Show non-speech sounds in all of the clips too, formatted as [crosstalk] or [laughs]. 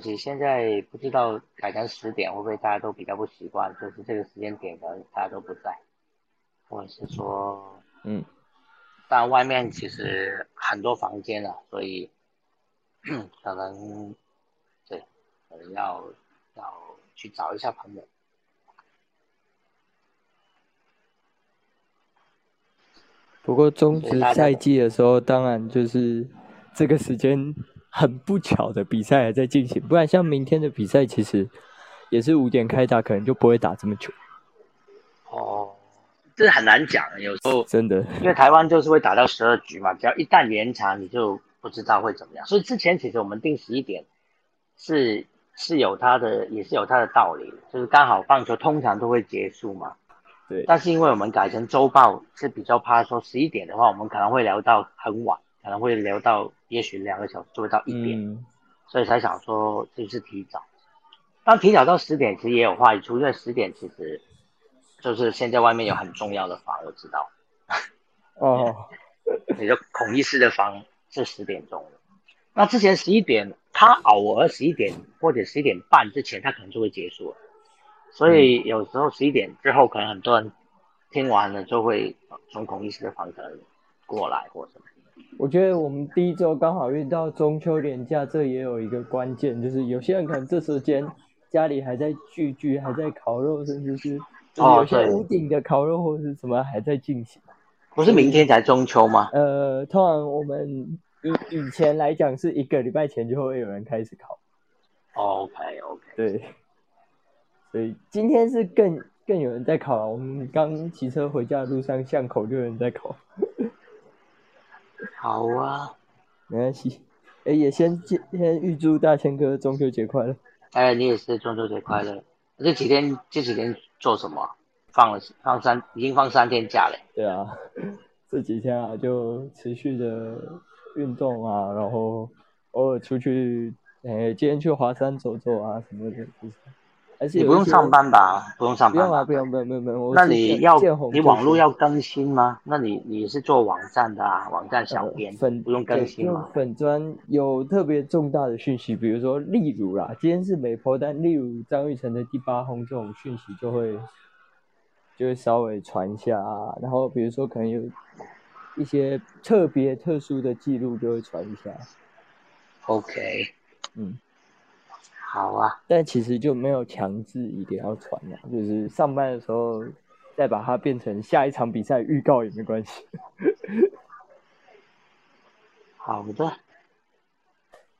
而且现在不知道改成十点会不会大家都比较不习惯，就是这个时间点可能大家都不在，或者是说，嗯，但外面其实很多房间了，所以 [clears throat] 可能对，可能要要去找一下朋友。不过中职赛季的时候，当然就是这个时间很不巧的比赛还在进行，不然像明天的比赛其实也是五点开打，可能就不会打这么久。哦，这很难讲，有时候真的，因为台湾就是会打到十二局嘛，只要一旦延长，你就不知道会怎么样。所以之前其实我们定十一点是是有它的，也是有它的道理，就是刚好棒球通常都会结束嘛。对，但是因为我们改成周报，是比较怕说十一点的话，我们可能会聊到很晚，可能会聊到也许两个小时就会到一点，所以才想说就是提早。但提早到十点其实也有坏处，因为十点其实就是现在外面有很重要的房，我知道。哦，[laughs] 你说孔医师的房是十点钟的，那之前十一点他偶尔十一点或者十一点半之前，他可能就会结束了。所以有时候十一点之后，可能很多人听完了就会从孔医师的房可能过来或什么。我觉得我们第一周刚好遇到中秋连假，这也有一个关键，就是有些人可能这时间家里还在聚聚，还在烤肉，甚至是有些屋顶的烤肉或者是什么还在进行。不是明天才中秋吗？呃，通常我们以以前来讲是一个礼拜前就会有人开始烤。OK OK。对。所以今天是更更有人在烤了。我们刚骑车回家的路上，巷口就有人在考。好啊，没关系。哎，也先先预祝大千哥中秋节快乐。哎，你也是中秋节快乐。这几天这几天做什么？放了放三，已经放三天假了。对啊，这几天啊，就持续的运动啊，然后偶尔出去，哎，今天去华山走走啊什么的。你不用上班吧？不用上班。不用啊，不用，不用，不用，不用。那你要你网络要更新吗？那你你是做网站的啊？网站小编粉不用更新吗？粉砖有特别重大的讯息，比如说，例如啦，今天是美婆，但例如张玉成的第八轰这种讯息就会就会稍微传一下啊。然后比如说可能有一些特别特殊的记录就会传一下。OK，嗯。好啊，但其实就没有强制一定要传啊，就是上班的时候再把它变成下一场比赛预告也没关系。[laughs] 好的，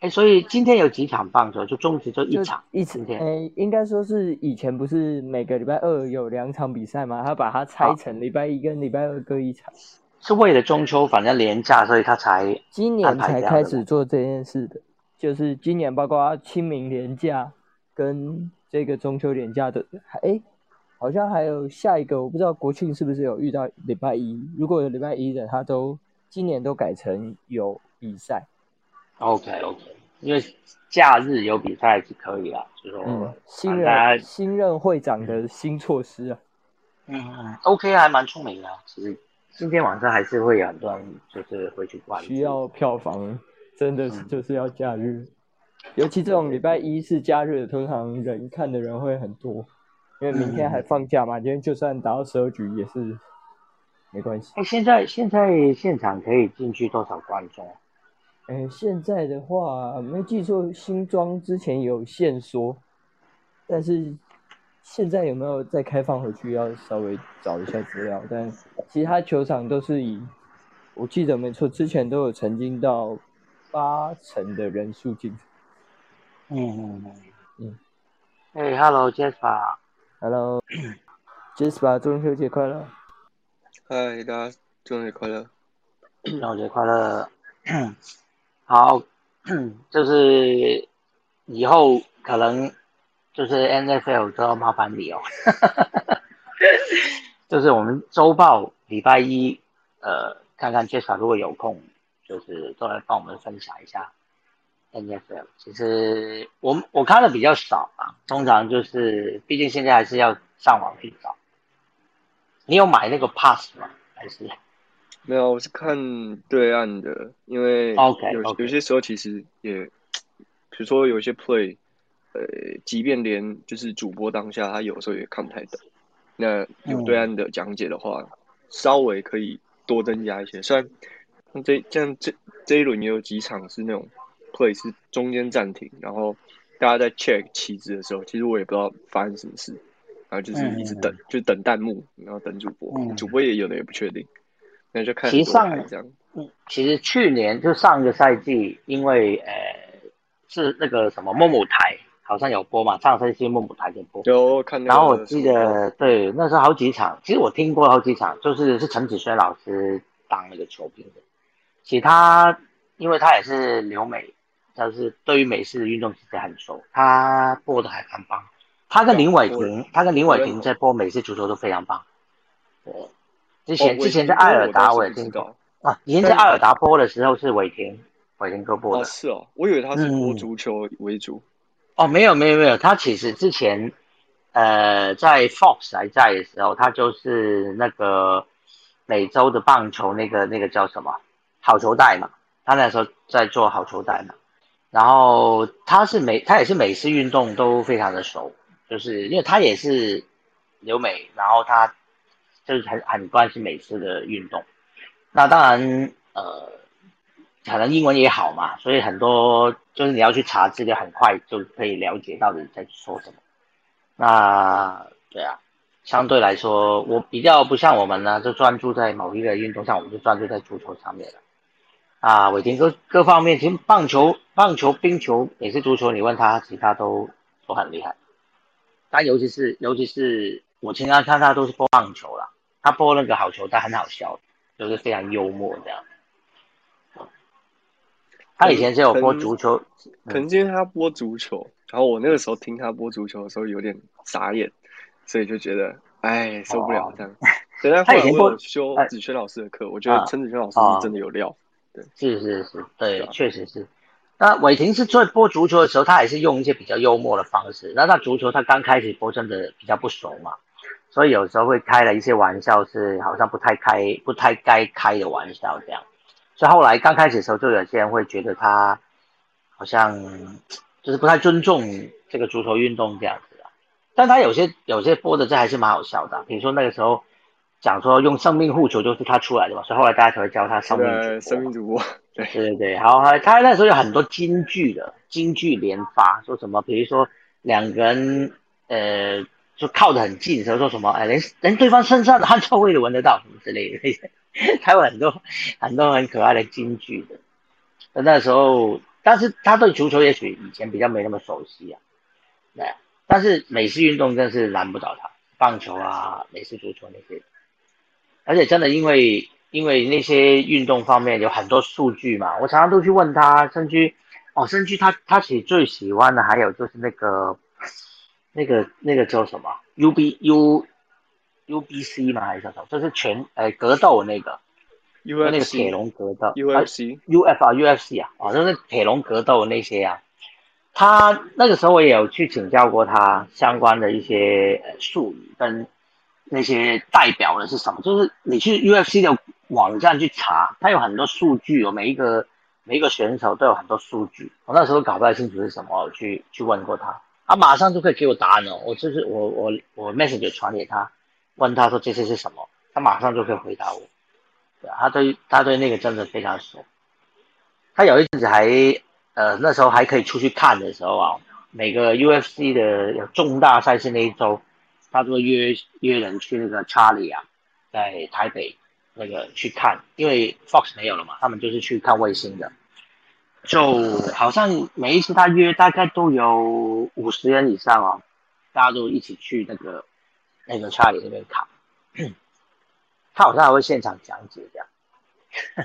哎，所以今天有几场棒球？就中职就一场，一天。哎，应该说是以前不是每个礼拜二有两场比赛吗？他把它拆成礼拜一跟礼拜二各一场，是为了中秋反正廉价，所以他才今年才开始做这件事的。就是今年，包括清明年假跟这个中秋年假的，哎，好像还有下一个，我不知道国庆是不是有遇到礼拜一。如果有礼拜一的，他都今年都改成有比赛。OK OK，因为假日有比赛是可以啦，就说新任新任会长的新措施啊。嗯，OK，还蛮聪明的。其实今天晚上还是会有很多人就是回去关需要票房。真的是就是要假日，尤其这种礼拜一是假日，通常人看的人会很多，因为明天还放假嘛。今天就算打到十二局也是没关系。哎，现在现在现场可以进去多少观众？哎，现在的话没记错，新庄之前有限缩，但是现在有没有再开放回去？要稍微找一下资料。但其他球场都是以，我记得没错，之前都有曾经到。八成的人数进。嗯嗯嗯嗯。哎，Hello，Jasper，Hello，Jasper，中秋节快乐。嗨，大家中秋节快乐。中秋节快乐。[clears throat] 好，[clears throat] 就是以后可能就是 NFL 都要麻烦你哦。[laughs] 就是我们周报礼拜一，呃，看看 Jasper 如果有空。就是都来帮我们分享一下 NFL。其实我我看的比较少啊，通常就是毕竟现在还是要上网去找。你有买那个 pass 吗？还是没有？我是看对岸的，因为 OK 有有些时候其实也，比如说有些 play 呃，即便连就是主播当下，他有时候也看不太懂。那有对岸的讲解的话，稍微可以多增加一些。虽然这像这这一轮也有几场是那种 play 是中间暂停，然后大家在 check 旗子的时候，其实我也不知道发生什么事，然后就是一直等，就等弹幕，然后等主播，主播也有的也不确定，那就看其实上这样。嗯，其实去年就上个赛季，因为呃是那个什么木木台好像有播嘛，上赛季木木台有播，有看。然后我记得对那时候好几场，其实我听过好几场，就是是陈子轩老师当那个球评的。其他，因为他也是留美，但是对于美式的运动其实很熟，他播的还蛮棒。他跟林伟霆，他跟林伟霆在播美式足球都非常棒。对，之前之前在艾尔达我也听过啊，以前在艾尔达播的时候是伟霆，伟霆哥播的。是哦，我以为他是播足球为主。哦，没有没有没有，他其实之前呃在 Fox 还在的时候，他就是那个美洲的棒球那个那个叫什么？好球带嘛，他那时候在做好球带嘛，然后他是美，他也是美式运动都非常的熟，就是因为他也是留美，然后他就是很很关心美式的运动。那当然，呃，可能英文也好嘛，所以很多就是你要去查资料，很快就可以了解到底在说什么。那对啊。相对来说，我比较不像我们呢，就专注在某一个运动上，我们就专注在足球上面了。啊，伟霆各各方面，其实棒球、棒球、冰球也是足球，你问他，其他都都很厉害。但尤其是尤其是我经常看他都是播棒球啦，他播那个好球，他很好笑，就是非常幽默这样。他以前是有播足球，可能因为他播足球，然后我那个时候听他播足球的时候有点傻眼。所以就觉得，哎，受不了这样。对，但后来我修子轩老师的课，我觉得陈子轩老师是真的有料。对，是是是，对，确实是。那伟霆是在播足球的时候，他也是用一些比较幽默的方式。那他足球他刚开始播真的比较不熟嘛，所以有时候会开了一些玩笑，是好像不太开、不太该开的玩笑这样。所以后来刚开始的时候，就有些人会觉得他好像就是不太尊重这个足球运动这样子。但他有些有些播的这还是蛮好笑的，比如说那个时候讲说用生命护球就是他出来的嘛，所以后来大家才会叫他生命生命主播。对 [laughs] 对对，然后，他那时候有很多金句的，金句连发，说什么，比如说两个人呃就靠得很近，时候说什么，哎连连对方身上的汗臭味都闻得到什么之类的，[laughs] 他有很多很多很可爱的金句的。那那时候，但是他对足球也许以前比较没那么熟悉啊，对。但是美式运动真是难不倒他，棒球啊、美式足球那些，而且真的因为因为那些运动方面有很多数据嘛，我常常都去问他，甚至哦，甚至他他其实最喜欢的还有就是那个那个那个叫什么？U B U U B C 嘛还是叫什么？就是全呃格斗那个，那个铁笼格斗。U F C U F 啊 U F C 啊啊，就是铁笼格斗那些啊。他那个时候我也有去请教过他相关的一些术语跟那些代表的是什么，就是你去 UFC 的网站去查，他有很多数据，有每一个每一个选手都有很多数据。我那时候搞不太清楚是什么，我去去问过他，他马上就可以给我答案哦。我就是我我我 message 传给他，问他说这些是什么，他马上就可以回答我。对，他对他对那个真的非常熟，他有一阵子还。呃，那时候还可以出去看的时候啊，每个 UFC 的有重大赛事那一周，他都会约约人去那个查理啊，在台北那个去看，因为 Fox 没有了嘛，他们就是去看卫星的，就好像每一次他约大概都有五十人以上哦，大家都一起去那个那个查理那边看，[clears throat] 他好像还会现场讲解这样，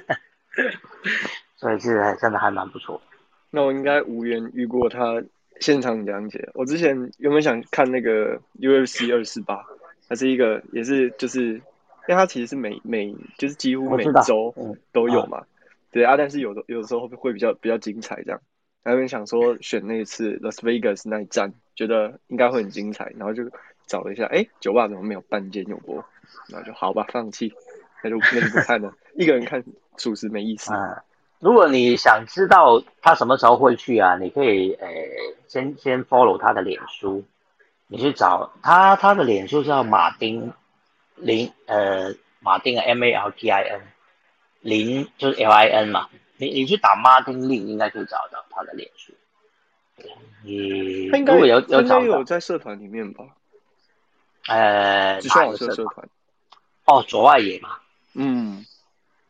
[laughs] 所以是真的还蛮不错。那我应该无缘遇过他现场讲解。我之前原本想看那个 UFC 二四八，它是一个也是就是，因为它其实是每每就是几乎每周都有嘛。对啊，但是有的有的时候会比较比较精彩这样。有点想说选那一次 Las Vegas 那一站，觉得应该会很精彩，然后就找了一下，哎，酒吧怎么没有半间有播？那就好吧，放弃，那就那就不看了。[laughs] 一个人看属实没意思。如果你想知道他什么时候会去啊，你可以呃先先 follow 他的脸书，你去找他，他的脸书叫马丁林呃马丁 M A L T I N 林就是 L I N 嘛，你你去打马丁林应该可以找到他的脸书。你他应该如果有有应找有在社团里面吧？呃，职校哪一个社团？社社团。哦，左外野嘛，嗯，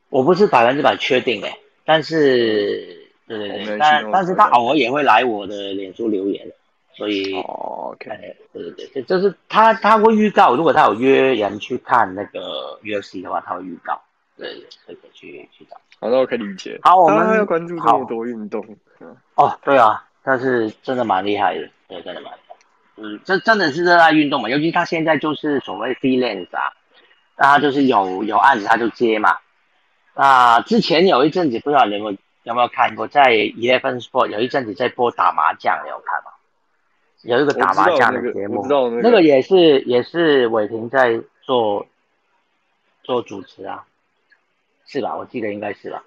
我不是百分之百确定诶，但是对对对，但但是他偶尔也会来我的脸书留言，所以哦，OK，哎，对对对，就就是他他会预告，如果他有约人去看那个 UFC 的话，他会预告，对，可以去去找。好，的我可以理解。好我们他要关注这好么多运动，嗯哦，对啊，他是真的蛮厉害的，对，真的蛮厉害。嗯，这真的是热爱运动嘛，尤其他现在就是所谓 freelance 啊，那他就是有有案子他就接嘛。那之前有一阵子不知道你们有有没有看过，在 Eleven Sport 有一阵子在播打麻将，你有看吗？有一个打麻将的节目，那个也是也是伟霆在做做主持啊，是吧？我记得应该是吧。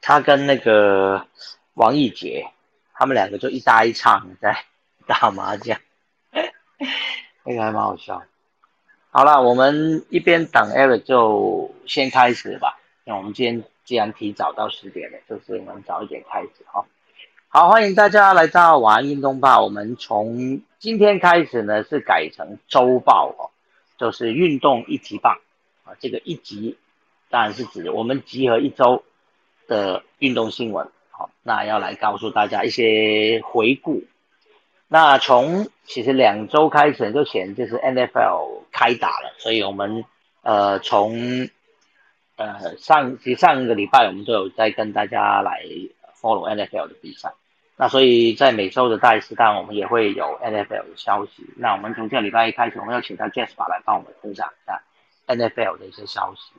他跟那个王艺杰，他们两个就一搭一唱在打麻将，[laughs] 那个还蛮好笑。好了，我们一边等 Eric 就先开始吧。那我们今天既然提早到十点了，就是我们早一点开始哈。好，欢迎大家来到晚安运动报。我们从今天开始呢，是改成周报哦，就是运动一级棒啊。这个一级当然是指我们集合一周的运动新闻。好，那要来告诉大家一些回顾。那从其实两周开始就前就是 NFL 开打了，所以我们呃从呃上其实上一个礼拜我们都有在跟大家来 follow NFL 的比赛。那所以在每周的大师当然我们也会有 NFL 的消息。那我们从这个礼拜一开始，我们要请到 Jasper 来帮我们分享一下 NFL 的一些消息。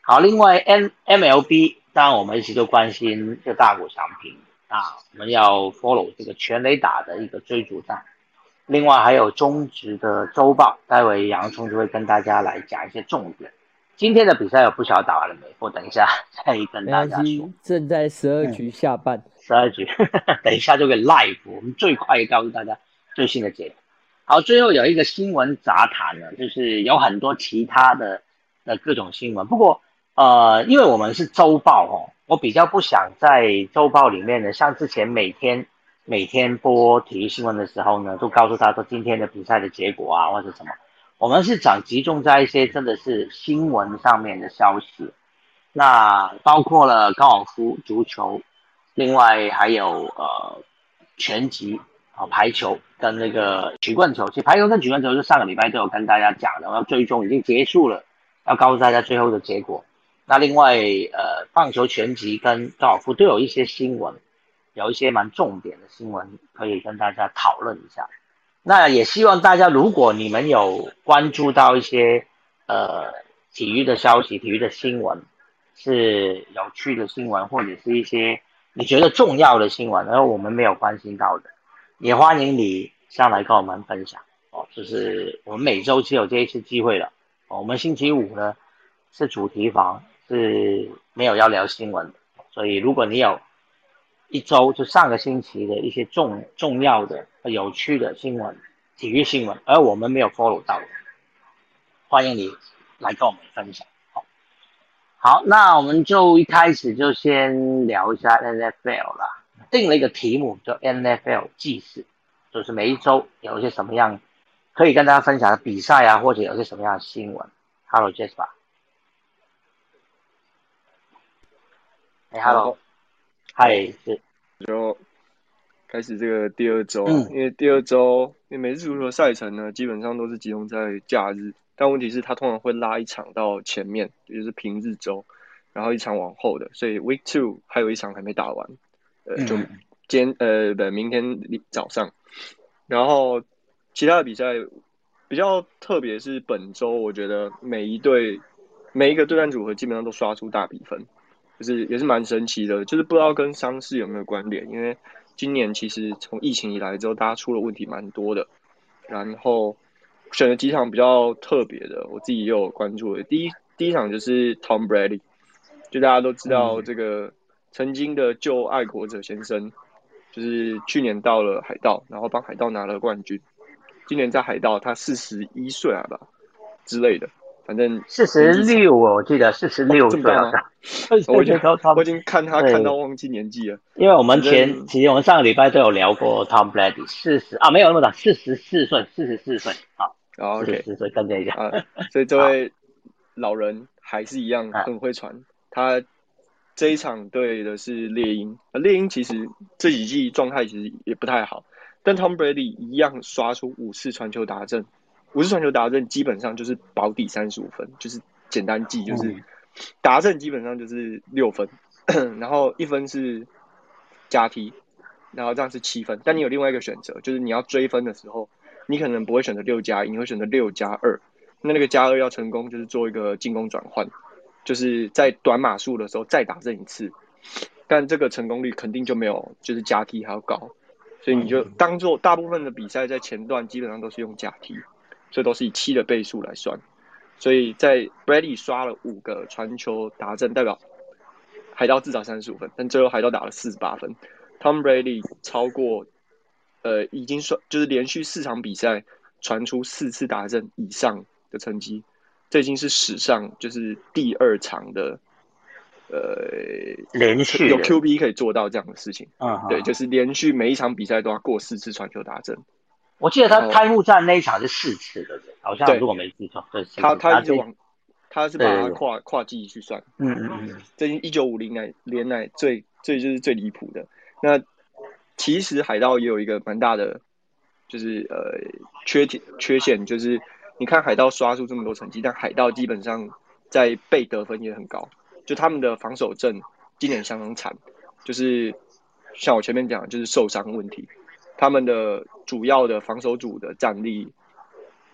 好，另外 N MLB 当然我们一直都关心这大股翔平啊，我们要 follow 这个全垒打的一个追逐战。另外还有中职的周报，待会洋葱就会跟大家来讲一些重点。今天的比赛有不晓得打完了没？我等一下再跟大家说。，正在十二局下半。十二局，[laughs] 等一下就给 live，我们最快告诉大家最新的结果。好，最后有一个新闻杂谈呢，就是有很多其他的的各种新闻。不过呃，因为我们是周报哦，我比较不想在周报里面呢，像之前每天每天播体育新闻的时候呢，都告诉他说今天的比赛的结果啊，或者什么。我们是讲集中在一些真的是新闻上面的消息，那包括了高尔夫、足球，另外还有呃拳击啊、排球跟那个曲棍球。其实排球跟曲棍球是上个礼拜都有跟大家讲的，要最终已经结束了，要告诉大家最后的结果。那另外呃棒球、全集跟高尔夫都有一些新闻，有一些蛮重点的新闻可以跟大家讨论一下。那也希望大家，如果你们有关注到一些呃体育的消息、体育的新闻，是有趣的新闻，或者是一些你觉得重要的新闻，然后我们没有关心到的，也欢迎你上来跟我们分享哦。就是我们每周只有这一次机会了，我们星期五呢是主题房，是没有要聊新闻的，所以如果你有一周就上个星期的一些重重要的、有趣的新闻、体育新闻，而我们没有 follow 到，欢迎你来跟我们分享。好，好，那我们就一开始就先聊一下 NFL 啦，定了一个题目叫 NFL 纪事，就是每一周有一些什么样可以跟大家分享的比赛啊，或者有些什么样的新闻。Hello，Jasper，Hello，嗨，是。就开始这个第二周啊，嗯因为第二周因为每日足球赛程呢，基本上都是集中在假日，但问题是它通常会拉一场到前面，也就是平日周，然后一场往后的，所以 Week Two 还有一场还没打完，呃，就嗯今呃不，明天早上，然后其他的比赛比较特别是本周，我觉得每一队每一个对战组合基本上都刷出大比分。就是也是蛮神奇的，就是不知道跟伤势有没有关联，因为今年其实从疫情以来之后，大家出了问题蛮多的。然后选了几场比较特别的，我自己也有关注的。第一第一场就是 Tom Brady，就大家都知道这个曾经的旧爱国者先生，就是去年到了海盗，然后帮海盗拿了冠军。今年在海盗，他四十一岁了吧之类的，反正四十六，我记得四十六岁了。我已经我已经看他看到忘记年纪了。因为我们前其实我们上个礼拜都有聊过 Tom Brady，四十啊没有那么大，四十四岁，四十四岁啊。四十四十岁跟这一下。所以这位 [laughs] 老人还是一样很会传。他这一场对的是猎鹰，猎鹰其实这几季状态其实也不太好。但 Tom Brady 一样刷出五次传球达阵，五次传球达阵基本上就是保底三十五分，就是简单记，就是达阵基本上就是六分，[coughs] 然后一分是加踢，然后这样是七分。但你有另外一个选择，就是你要追分的时候，你可能不会选择六加一，你会选择六加二。那那个加二要成功，就是做一个进攻转换，就是在短码数的时候再打这一次，但这个成功率肯定就没有就是加踢还要高。所以你就当做大部分的比赛在前段基本上都是用假踢，所以都是以七的倍数来算。所以在 Brady 刷了五个传球达阵，代表海盗至少三十五分，但最后海盗打了四十八分。Tom Brady 超过呃已经算就是连续四场比赛传出四次达阵以上的成绩，这已经是史上就是第二场的。呃，连续有 QB 可以做到这样的事情，嗯，对，就是连续每一场比赛都要过四次传球达阵。我记得他开幕战那一场是四次的，好像如果没记错，对，他他一直往，他是把它跨跨季去算，嗯嗯嗯，这一九五零年年来最最就是最离谱的。那其实海盗也有一个蛮大的，就是呃缺点缺陷，就是你看海盗刷出这么多成绩，但海盗基本上在被得分也很高。就他们的防守阵今年相当惨，就是像我前面讲，就是受伤问题。他们的主要的防守组的战力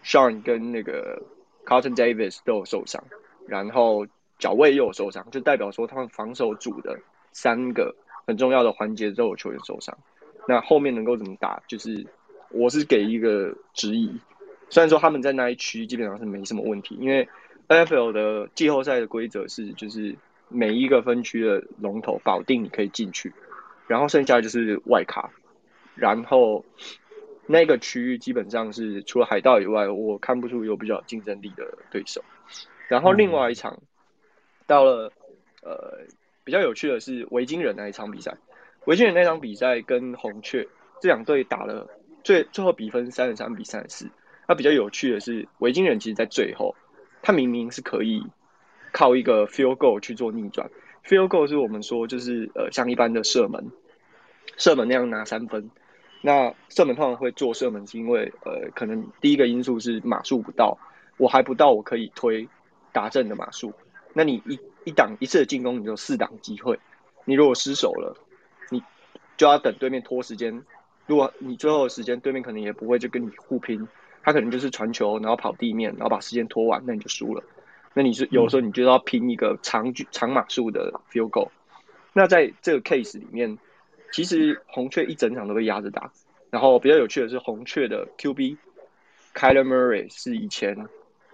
，Sean 跟那个 Carton Davis 都有受伤，然后脚位又有受伤，就代表说他们防守组的三个很重要的环节都有球员受伤。那后面能够怎么打，就是我是给一个质疑。虽然说他们在那一区基本上是没什么问题，因为。NFL 的季后赛的规则是，就是每一个分区的龙头保定你可以进去，然后剩下就是外卡，然后那个区域基本上是除了海盗以外，我看不出有比较竞争力的对手。然后另外一场到了呃比较有趣的是维京人那一场比赛，维京人那场比赛跟红雀这两队打了最最后比分三十三比三十四。那比较有趣的是维京人其实在最后。他明明是可以靠一个 field goal 去做逆转，field goal 是我们说就是呃像一般的射门，射门那样拿三分。那射门通常会做射门，是因为呃可能第一个因素是码数不到，我还不到我可以推打正的码数。那你一一档一次的进攻，你就四档机会。你如果失手了，你就要等对面拖时间。如果你最后的时间对面可能也不会就跟你互拼。他可能就是传球，然后跑地面，然后把时间拖完，那你就输了。那你是有时候你就要拼一个长距长码数的 field goal。那在这个 case 里面，其实红雀一整场都被压着打。然后比较有趣的是，红雀的 QB Kyler Murray 是以前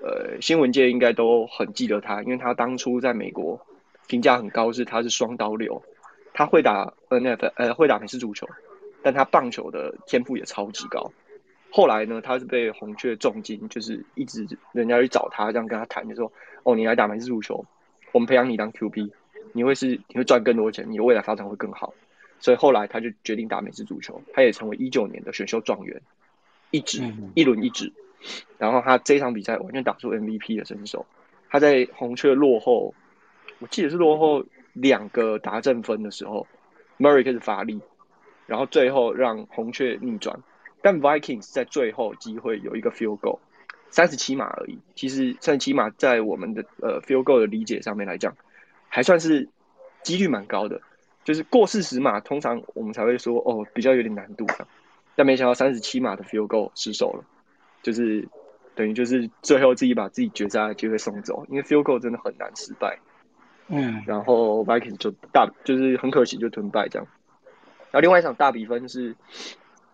呃新闻界应该都很记得他，因为他当初在美国评价很高，是他是双刀流，他会打 NF 呃会打美式足球，但他棒球的天赋也超级高。后来呢，他是被红雀重金，就是一直人家去找他，这样跟他谈，就说：“哦，你来打美式足球，我们培养你当 QB，你会是你会赚更多钱，你的未来发展会更好。”所以后来他就决定打美式足球，他也成为一九年的选秀状元，一指一轮一指，然后他这场比赛完全打出 MVP 的身手。他在红雀落后，我记得是落后两个达阵分的时候，Murray 开始发力，然后最后让红雀逆转。但 Vikings 在最后机会有一个 field goal，三十七码而已。其实三十七码在我们的呃 field goal 的理解上面来讲，还算是几率蛮高的。就是过四十码，通常我们才会说哦比较有点难度。但没想到三十七码的 field goal 失手了，就是等于就是最后自己把自己绝杀的机会送走。因为 field goal 真的很难失败。嗯，然后 Vikings 就大就是很可惜就吞败这样。然后另外一场大比分是。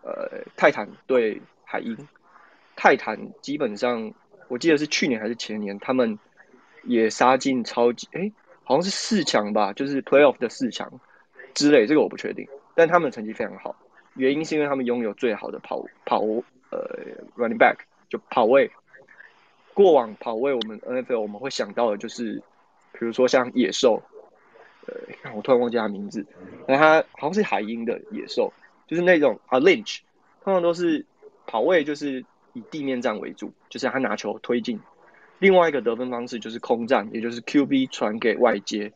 呃，泰坦对海鹰，泰坦基本上我记得是去年还是前年，他们也杀进超级，哎，好像是四强吧，就是 playoff 的四强，之类，这个我不确定。但他们成绩非常好，原因是因为他们拥有最好的跑跑呃 running back 就跑位。过往跑位，我们 NFL 我们会想到的就是，比如说像野兽，呃，我突然忘记他名字，那他好像是海鹰的野兽，就是那种啊 Lynch，通常都是跑位就是以地面战为主，就是他拿球推进。另外一个得分方式就是空战，也就是 QB 传给外接，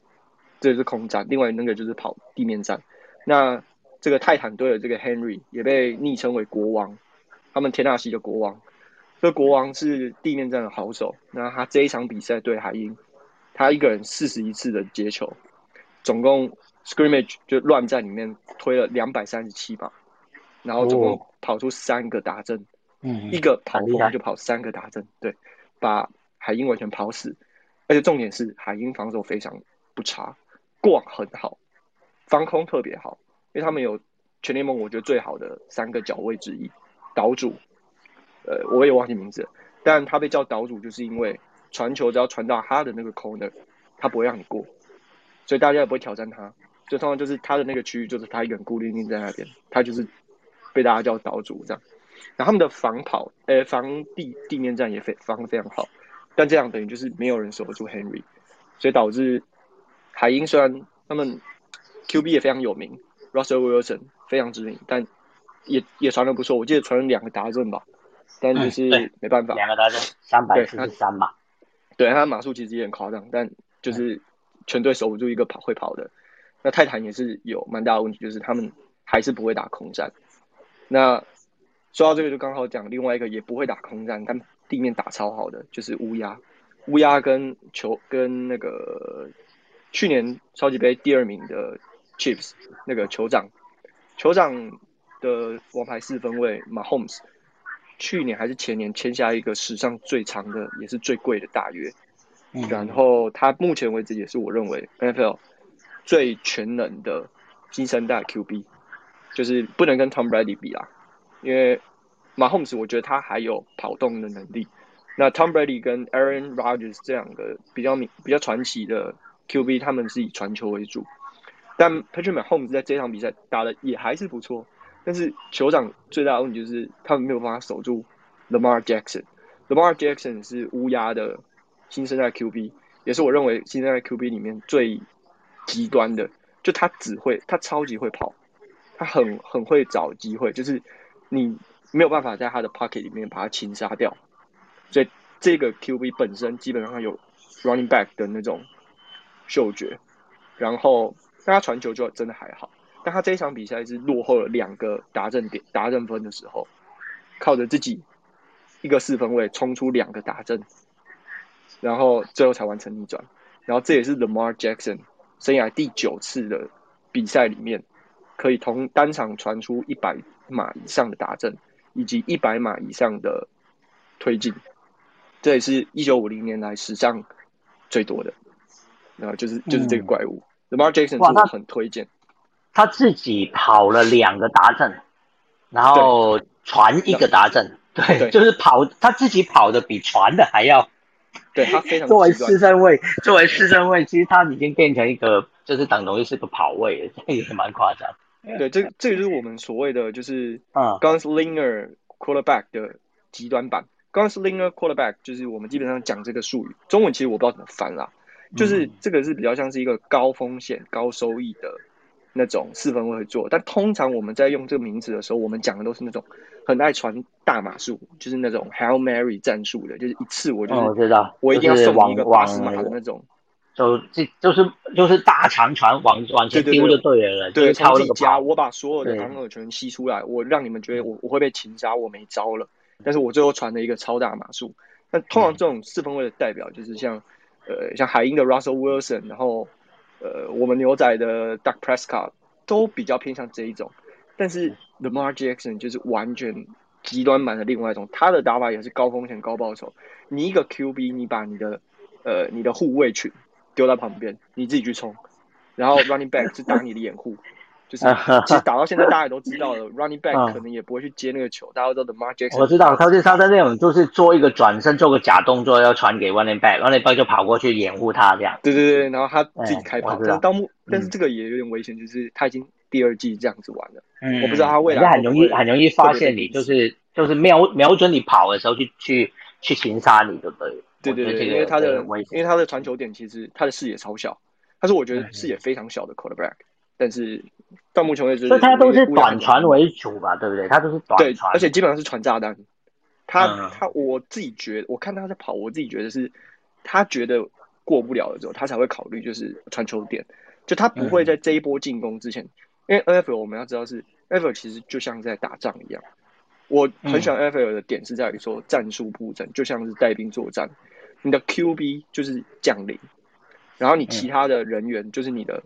这是空战。另外那个就是跑地面战。那这个泰坦队的这个 Henry 也被昵称为国王，他们天纳西的国王。这国王是地面战的好手。那他这一场比赛对海鹰，他一个人四十一次的接球，总共 scrimmage 就乱战里面推了两百三十七码，然后总共跑出三个达阵，嗯，一个跑风就跑三个达阵，对，把海鹰完全跑死。而且重点是海鹰防守非常不差，过很好，防空特别好，因为他们有全联盟我觉得最好的三个角位之一，岛主。呃，我也忘记名字，但他被叫岛主，就是因为传球只要传到他的那个 corner，他不会让你过，所以大家也不会挑战他。就通常就是他的那个区域，就是他一个人孤零零在那边，他就是被大家叫岛主这样。然后他们的防跑，呃，防地地面战也非防非常好，但这样等于就是没有人守得住 Henry，所以导致海鹰虽然他们 QB 也非常有名，Russell Wilson 非常知名，但也也传的不错，我记得传了两个达阵吧。但就是没办法，两个达阵三百四十三码，对他码数其实也很夸张，但就是全队守不住一个跑会跑的。那泰坦也是有蛮大的问题，就是他们还是不会打空战。那说到这个，就刚好讲另外一个也不会打空战，但地面打超好的，就是乌鸦。乌鸦跟球跟那个去年超级杯第二名的 Chiefs 那个酋长，酋长的王牌四分卫 Mahomes。去年还是前年签下一个史上最长的，也是最贵的大约。然后他目前为止也是我认为 NFL 最全能的新生代 QB，就是不能跟 Tom Brady 比啦，因为 Mahomes 我觉得他还有跑动的能力。那 Tom Brady 跟 Aaron Rodgers 这两个比较名比较传奇的 QB，他们是以传球为主，但 Patrick Mahomes 在这场比赛打的也还是不错。但是酋长最大的问题就是他们没有办法守住 Lamar Jackson。Lamar Jackson 是乌鸦的新生代 QB，也是我认为新生代 QB 里面最极端的。就他只会，他超级会跑，他很很会找机会，就是你没有办法在他的 pocket 里面把他擒杀掉。所以这个 QB 本身基本上有 running back 的那种嗅觉，然后但他传球就真的还好。但他这一场比赛是落后了两个达阵点、达阵分的时候，靠着自己一个四分位冲出两个达阵，然后最后才完成逆转。然后这也是 Lamar Jackson 生涯第九次的比赛里面，可以同单场传出一百码以上的达阵，以及一百码以上的推进。这也是一九五零年来史上最多的。然后就是就是这个怪物 Lamar Jackson 是我很推荐。他自己跑了两个达阵，然后传一个达阵，对，[laughs] 就是跑他自己跑的比传的还要，[laughs] 对他非常 [laughs] 作为四身位，作为四身位，其实他已经变成一个，就是等同于是个跑位，这也是蛮夸张。对，这这个就是我们所谓的就是啊，gunslinger quarterback 的极端版。gunslinger quarterback 就是我们基本上讲这个术语，中文其实我不知道怎么翻啦，就是这个是比较像是一个高风险高收益的。那种四分位做，但通常我们在用这个名字的时候，我们讲的都是那种很爱传大码数，就是那种 Hail Mary 战术的，就是一次我就是我知道，我一定要送一个八十码的那种，就这就是就是大长传往往前丢就对了，对，超己家，我把所有的防守全吸出来，我让你们觉得我我会被擒杀，我没招了，但是我最后传了一个超大码数。那通常这种四分位的代表就是像呃像海鹰的 Russell Wilson，然后。呃，我们牛仔的 Duck Prescott 都比较偏向这一种，但是 The Mar Jackson 就是完全极端版的另外一种，他的打法也是高风险高报酬。你一个 QB，你把你的呃你的护卫群丢在旁边，你自己去冲，然后 Running Back 是打你的掩护，就是其实打到现在大家也都知道了，running back 嗯可能也不会去接那个球，大家都知道 Jackson。我知道，他是他在那种，就是做一个转身，做个假动作，要传给 running back，running back 就跑过去掩护他这样。对对对，然后他自己开跑，但是到目，但是嗯这个也有点危险，就是他已经第二季这样子玩了。嗯我不知道他未来很容易很容易发现你，就是就是瞄瞄准你跑的时候去去去擒杀你，对不对？对对对，因为他的因为他的传球点其实他的视野超小，他是我觉得嗯视野非常小的 quarterback，但是到目前为止，所以他都是短传为为主吧，对不对？他都是短对，传，而且基本上是传炸弹。他、嗯他我自己觉得，我看他在跑，我自己觉得是他觉得过不了的时候，他才会考虑就是传球点，就他不会嗯在这一波进攻之前，因为 NFL 我们要知道是 NFL 其实就像在打仗一样。我很喜欢嗯 NFL 的点是在于说战术布阵，就像是带兵作战，你的 QB 就是将领，然后你其他的人员就是你的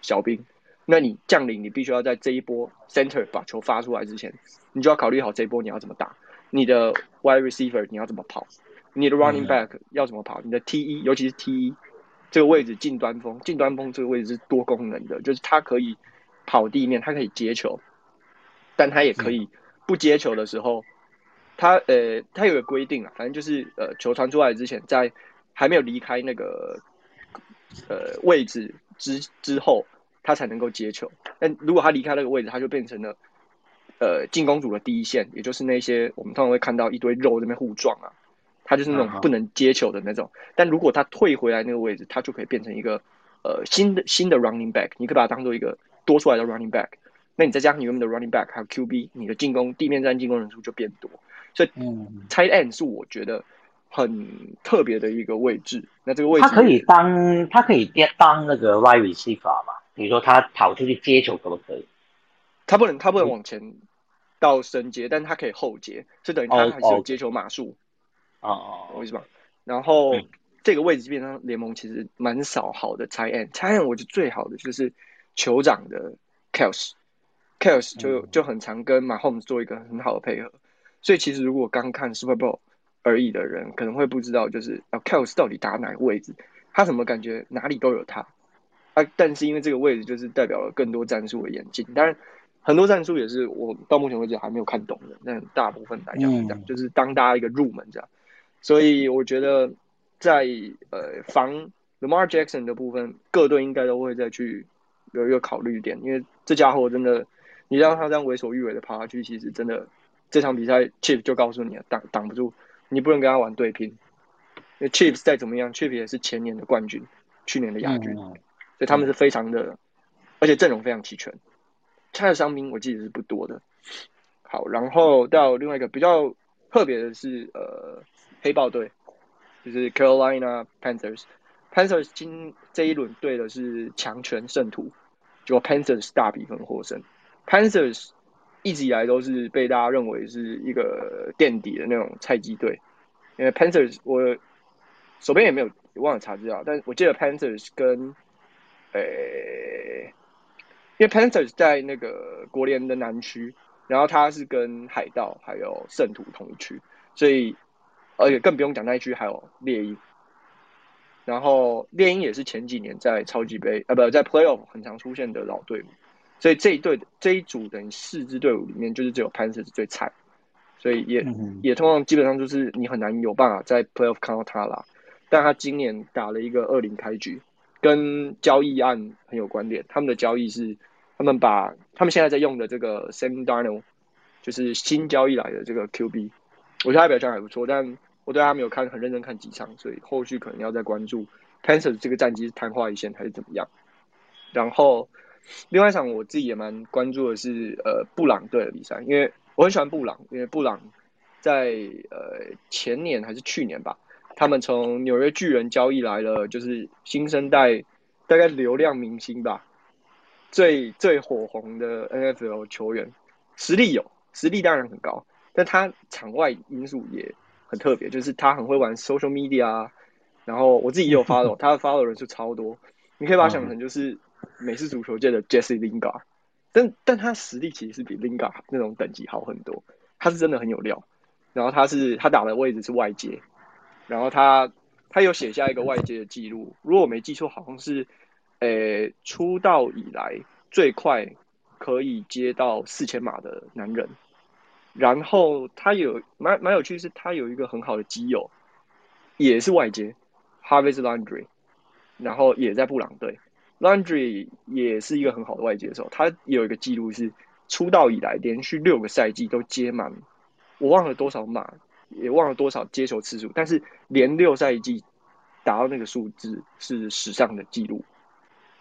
小兵。那你降临，你必须要在这一波 center 把球发出来之前，你就要考虑好这一波你要怎么打，你的 wide receiver 你要怎么跑，你的 running 嗯。back 要怎么跑，你的 T 一，尤其是 T 一这个位置近端锋，近端锋这个位置是多功能的，就是它可以跑地面，它可以接球，但它也可以不接球的时候，它呃它有个规定啊，反正就是呃球传出来之前，在还没有离开那个呃位置之之后，他才能够接球。但如果他离开那个位置，他就变成了呃进攻组的第一线，也就是那些我们通常会看到一堆肉那边互撞啊，他就是那种不能接球的那种。但如果他退回来那个位置，他就可以变成一个呃新的新的 running back，你可以把它当做一个多出来的 running back。那你再加上你原本的 running back 还有 QB，你的进攻地面战进攻人数就变多。所以嗯，tight end 是我觉得很特别的一个位置。那这个位置他可以当他可以当当那个 wide receiver 嘛？比如说他跑出去接球可不可以？他不能他不能往前到升阶，但是他可以后接，就等于他还是有接球码数，哦哦我意思吧？然后、嗯。这个位置基本上联盟其实蛮少好的 tight end，tight end 我觉得最好的就是酋长的 Kels，Kels 就嗯。就很常跟 Mahomes 做一个很好的配合，所以其实如果刚看 Super Bowl 而已的人，可能会不知道就是啊 Kels 到底打哪个位置，他怎么感觉哪里都有他啊？但是因为这个位置就是代表了更多战术的演进，当然很多战术也是我到目前为止还没有看懂的，但大部分来讲是这样，嗯就是当大家一个入门这样。所以我觉得在呃防 Lamar Jackson 的部分，各队应该都会再去有一个考虑点，因为这家伙真的，你让他这样为所欲为的爬下去，其实真的这场比赛 Chief 就告诉你了，挡挡不住，你不能跟他玩对拼。因为 Chiefs 再怎么样，Chiefs 也是前年的冠军，去年的亚军，嗯所以他们是非常的，而且阵容非常齐全。他的伤兵我记得是不多的。好，然后到另外一个比较特别的是，呃，黑豹队，就是 Carolina Panthers。Panthers 今这一轮对的是强权圣徒，结果 Panthers 大比分获胜。Panthers 一直以来都是被大家认为是一个垫底的那种菜鸡队，因为 Panthers 我手边也没有忘了查资料，但我记得 Panthers 跟呃，因为 Panthers 在那个国联的南区，然后他是跟海盗还有圣徒同一区，所以而且更不用讲那一区还有猎鹰，然后猎鹰也是前几年在超级杯啊不在 Playoff 很常出现的老队伍，所以这一队这一组等于四支队伍里面就是只有 Panthers 最菜，所以也、嗯也通常基本上就是你很难有办法在 Playoff 看到他啦，但他今年打了一个二零开局。跟交易案很有关联。他们的交易是，他们把他们现在在用的这个 Sam Darnold，就是新交易来的这个 QB，我觉得他表现还不错，但我对他没有看很认真看几场，所以后续可能要再关注 Panthers 这个战绩是昙花一现还是怎么样。然后另外一场我自己也蛮关注的是呃布朗队的比赛，因为我很喜欢布朗，因为布朗在呃前年还是去年吧。他们从纽约巨人交易来了，就是新生代大概流量明星吧，最最火红的 NFL 球员，实力有，实力当然很高，但他场外因素也很特别，就是他很会玩 social media 啊，然后我自己也有 follow，[laughs] 他的 follow 人数超多，你可以把它想成就是美式足球界的 Jesse Lingard，但但他实力其实是比 Lingard 那种等级好很多，他是真的很有料，然后他是他打的位置是外接。然后他他有写下一个外接的记录，如果我没记错，好像是，呃，出道以来最快可以接到四千码的男人。然后他有蛮蛮有趣，是他有一个很好的基友，也是外接，Harvey Landry，然后也在布朗队，Landry 也是一个很好的外接手。他有一个记录是出道以来连续六个赛季都接满，我忘了多少码，也忘了多少接球次数，但是连六赛季达到那个数字是史上的记录。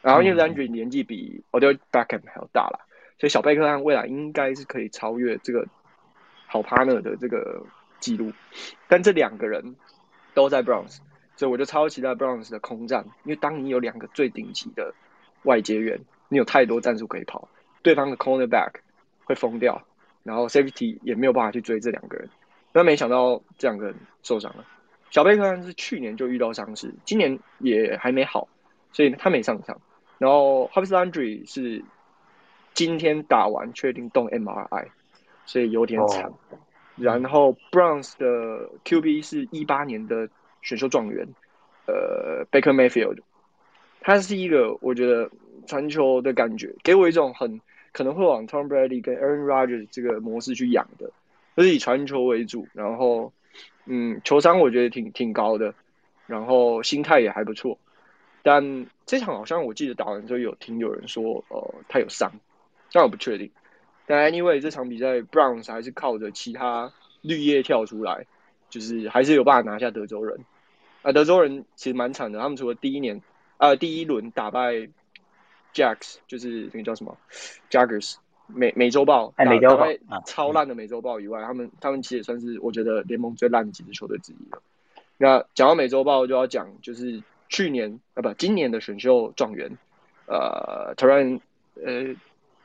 然后因为 Landry 年纪比 Odell Beckham 还要大了，所以小贝克汉未来应该是可以超越这个。好 partner 的这个记录，但这两个人都在 Browns，所以我就超期待 Browns 的空战。因为当你有两个最顶级的外接员，你有太多战术可以跑，对方的 cornerback 会疯掉，然后 safety 也没有办法去追这两个人。那没想到这两个人受伤了。小贝克是去年就遇到伤势，今年也还没好，所以他没上场。然后 Harvey Landry 是今天打完确定动 MRI。所以有点惨，然后 Browns 的 QB 是一八年的选秀状元，呃，Baker Mayfield，他是一个我觉得传球的感觉，给我一种很可能会往 Tom Brady 跟 Aaron Rodgers 这个模式去养的，就是以传球为主，然后嗯，球商我觉得挺挺高的，然后心态也还不错，但这场好像我记得打完之后有听有人说，呃，他有伤，但我不确定。但 anyway 这场比赛，Browns 还是靠着其他绿叶跳出来，就是还是有办法拿下德州人。啊，德州人其实蛮惨的，他们除了第一年，呃，第一轮打败 Jacks，就是那个叫什么 Jaggers 美美洲豹，美洲豹超烂的美洲豹以外，他们他们其实也算是我觉得联盟最烂的几支球队之一了。那讲到美洲豹，就要讲就是去年啊不，今年的选秀状元，呃 t e r e n 呃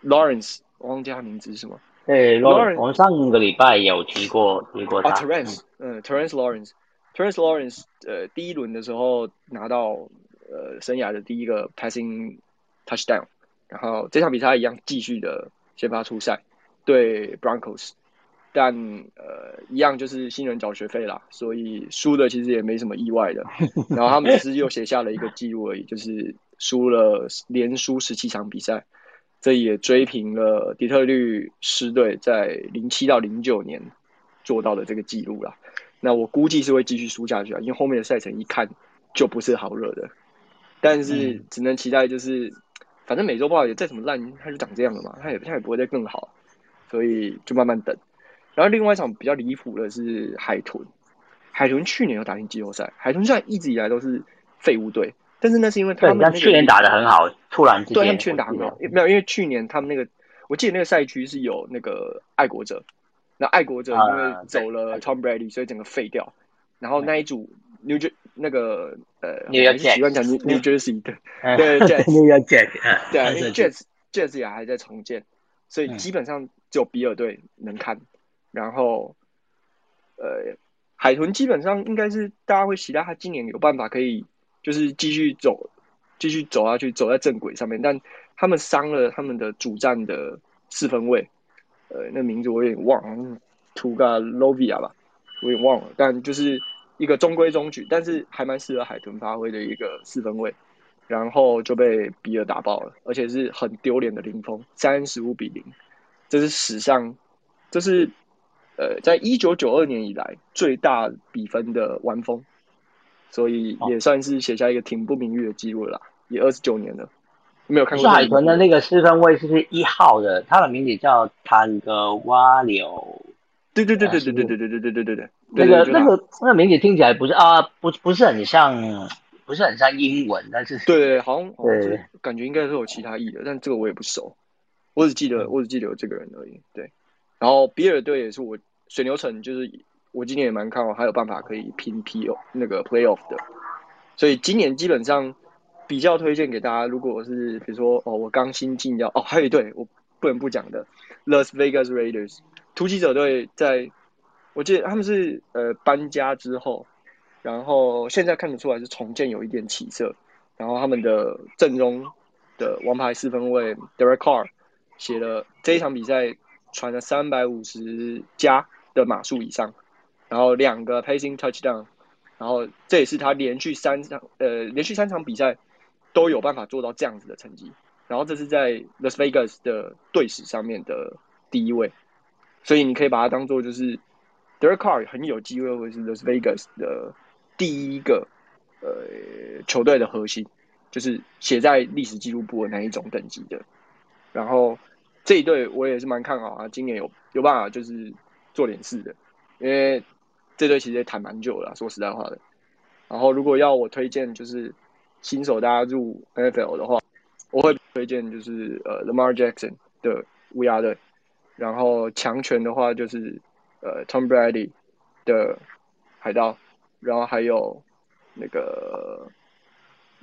Lawrence。我忘记他名字是什么？对，Lawrence，我们上个礼拜有提过提过他。啊，Terence，嗯，Terence Lawrence，Terence Lawrence，呃，第一轮的时候拿到呃生涯的第一个 passing touchdown，然后这场比赛一样继续的先发出赛对 Broncos，但呃一样就是新人缴学费啦，所以输的其实也没什么意外的。[laughs] 然后他们只是又写下了一个记录而已，就是输了连输十七场比赛。这也追平了底特律狮队在零七到零九年做到的这个记录啦。那我估计是会继续输下去啊，因为后面的赛程一看就不是好惹的。但是只能期待，就是反正美洲豹也再怎么烂，它就长这样了嘛，它也它也不会再更好，所以就慢慢等。然后另外一场比较离谱的是海豚，海豚去年有打进季后赛，海豚虽然一直以来都是废物队。但是那是因为他们去年打的很好，突然之间对他们去年打很好，没有因为去年他们那个我记得那个赛区是有那个爱国者，那爱国者因为走了 Tom Brady，所以整个废掉。然后那一组 New J 那个呃，还是习惯讲 New New Jersey 的，对 Jets，New [laughs] Jets，对，因为 Jets Jets 也还在重建，所以基本上只有比尔队能看。然后呃，海豚基本上应该是大家会期待他今年有办法可以。就是继续走，继续走下去，走在正轨上面。但他们伤了他们的主战的四分卫，呃，那名字我有点忘了，Tuga Lovia 吧，我也忘了。但就是一个中规中矩，但是还蛮适合海豚发挥的一个四分卫。然后就被比尔打爆了，而且是很丢脸的零封，三十五比零，这是史上，这是呃，在一九九二年以来最大比分的完封。所以也算是写下一个挺不名誉的记录了，也二十九年了，没有看过。是海豚的那个四分卫，是一号的？他的名字叫坦格瓦柳。对对对对对对对对对对对对对。那个那个那个名字听起来不是啊，不不是很像，不是很像英文，但是对，好像对，感觉应该是有其他意的，但这个我也不熟，我只记得我只记得有这个人而已。对，然后比尔队也是我水牛城就是。我今年也蛮看好，还有办法可以拼 P O 那个 Playoff 的，所以今年基本上比较推荐给大家。如果是比如说哦，我刚新进要哦，还有一队我不能不讲的，Las Vegas Raiders 突击者队，在我记得他们是呃搬家之后，然后现在看得出来是重建有一点起色，然后他们的阵容的王牌四分卫 Derek Carr 写了这一场比赛传了三百五十加的码数以上。然后两个 passing touchdown，然后这也是他连续三场呃连续三场比赛都有办法做到这样子的成绩，然后这是在 Las Vegas 的队史上面的第一位，所以你可以把它当做就是 Derek Carr 很有机会会是 Las Vegas 的第一个呃球队的核心，就是写在历史记录簿的那一种等级的。然后这一队我也是蛮看好啊，今年有有办法就是做点事的，因为这队其实也谈蛮久了，说实在话的。然后如果要我推荐就是新手大家入 NFL 的话，我会推荐就是呃 Lamar Jackson 的乌鸦队，然后强权的话就是呃 Tom Brady 的海盗，然后还有那个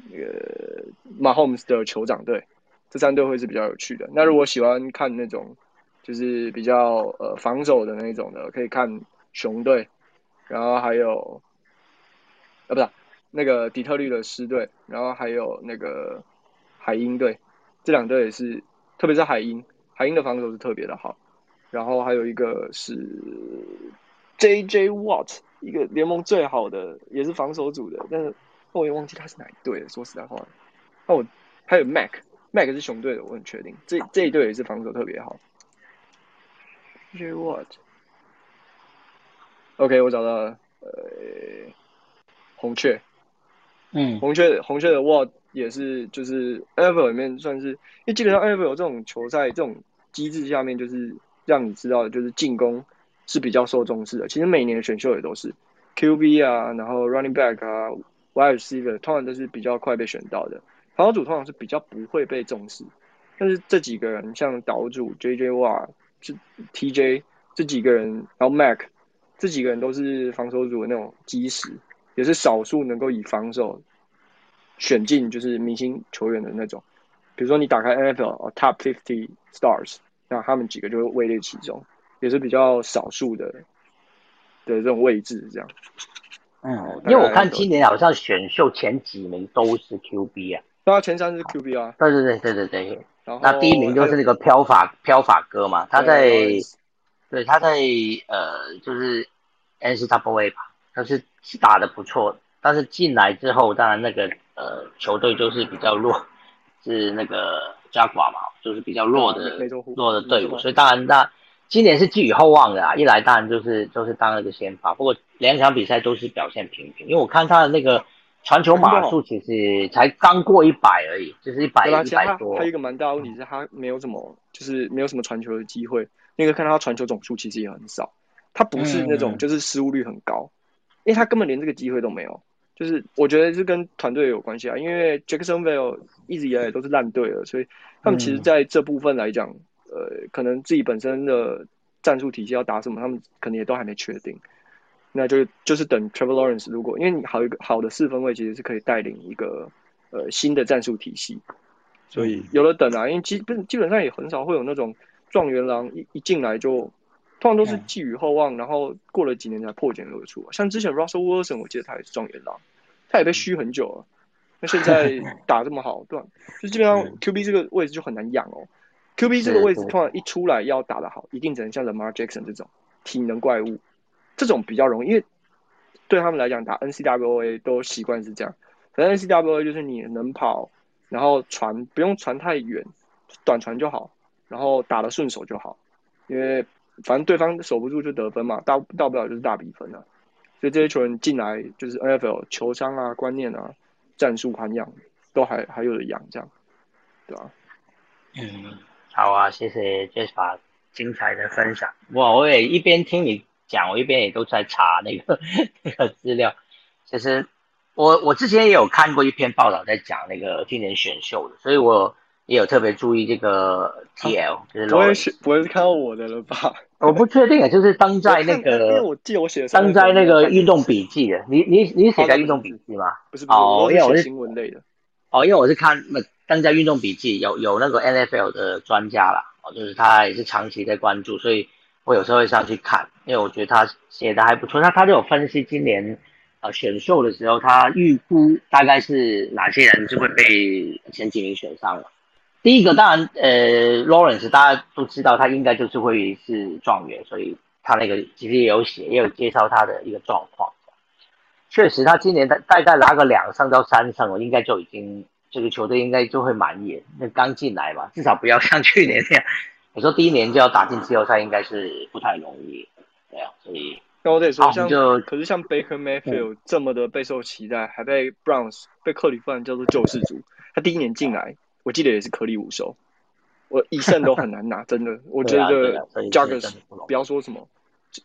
那个 Mahomes 的酋长队，这三队会是比较有趣的。那如果喜欢看那种就是比较呃防守的那种的，可以看熊队，然后还有。啊，不是那个底特律的狮队，然后还有那个海鹰队，这两队也是，特别是海鹰，海鹰的防守是特别的好。然后还有一个是 J J Watt，一个联盟最好的，也是防守组的，但是我也忘记他是哪一队了。说实在话，那我还有 Mac，Mac 是熊队的，我很确定，这这一队也是防守特别好。J Watt，OK，我找到了，呃。红雀，嗯，红雀红雀的 Watt 也是，就是 NFL 里面算是，因为基本上 NFL 这种球赛这种机制下面，就是让你知道的，就是进攻是比较受重视的。其实每年的选秀也都是 QB 啊，然后 Running Back 啊，Wide Receiver 通常都是比较快被选到的。防守组通常是比较不会被重视，但是这几个人像岛主 J J 瓦、这 T J 这几个人，然后 Mac 这几个人都是防守组的那种基石。也是少数能够以防守选进就是明星球员的那种，比如说你打开 NFL Top Fifty Stars，那他们几个就会位列其中，也是比较少数的的这种位置这样。嗯，因为我看今年好像选秀前几名都是 QB 啊，对啊，前三是 QB 啊，对对对对对对。那第一名就是那个飘法飘法哥嘛，他在对他在呃就是 NCAA 吧。他是是打的不错，但是进来之后，当然那个呃球队就是比较弱，是那个加寡嘛，就是比较弱的弱的队伍，所以当然那今年是寄予厚望的啊。一来当然就是就是当那个先发，不过两场比赛都是表现平平，因为我看他的那个传球码数其实才刚过一百而已，就是一百一百多。他一个蛮大问题是他没有什么就是没有什么传球的机会，那个看他传球总数其实也很少，他不是那种就是失误率很高。因为他根本连这个机会都没有，就是我觉得是跟团队有关系啊。因为 Jacksonville 一直以来都是烂队了，所以他们其实在这部分来讲，呃，可能自己本身的战术体系要打什么，他们可能也都还没确定。那就就是等 Trevor Lawrence 如果，因为你好一个好的四分位，其实是可以带领一个呃新的战术体系，所以有了等啊，因为基本基本上也很少会有那种状元郎一一进来就。通常都是寄予厚望，然后过了几年才破茧而出。像之前 Russell Wilson，我记得他也是状元郎，他也被虚很久了。那现在打这么好，对，就基本上 QB 这个位置就很难养哦。QB 这个位置通常一出来要打得好，一定只能像 Lamar Jackson 这种体能怪物，这种比较容易，因为对他们来讲打 NCWA 都习惯是这样。反正 NCWA 就是你能跑，然后传不用传太远，短传就好，然后打得顺手就好，因为。反正对方守不住就得分嘛，到到不了就是大比分啊。所以这些球员进来就是 NFL 球商啊、观念啊、战术涵养都还还有的养，这样，对吧？嗯，好啊，谢谢 Jasper 精彩的分享。哇，我也一边听你讲，我一边也都在查那个那个资料。其实我我之前也有看过一篇报道在讲那个今年选秀的，所以我。也有特别注意这个 TL，就是不会是不会是看到我的了吧？[laughs] 我不确定啊，就是当在那个，因为我记得我写的登在那个运动笔记的，你你你写在运动笔记吗？不是哦，因为我是新闻类的。哦，因为我是看那登在运动笔记，有有那个 NFL 的专家啦，哦，就是他也是长期在关注，所以我有时候会上去看，因为我觉得他写的还不错。他他就有分析今年呃选秀的时候，他预估大概是哪些人就会被前几名选上了。第一个当然，呃，Lawrence 大家都知道，他应该就是会是状元，所以他那个其实也有写，也有介绍他的一个状况。确实，他今年大大概拿个两胜到三胜，我应该就已经这个球队应该就会满意。那刚进来嘛，至少不要像去年那样。我说第一年就要打进季后赛，应该是不太容易。对啊，所以那我得说，像就可是像 Baker Mayfield 这么的备受期待，还被 Browns 被克里夫兰叫做救世主。他第一年进来，我记得也是颗粒无收，我一胜都很难拿，[laughs] 真的。我觉得 Jaggers 不要说什么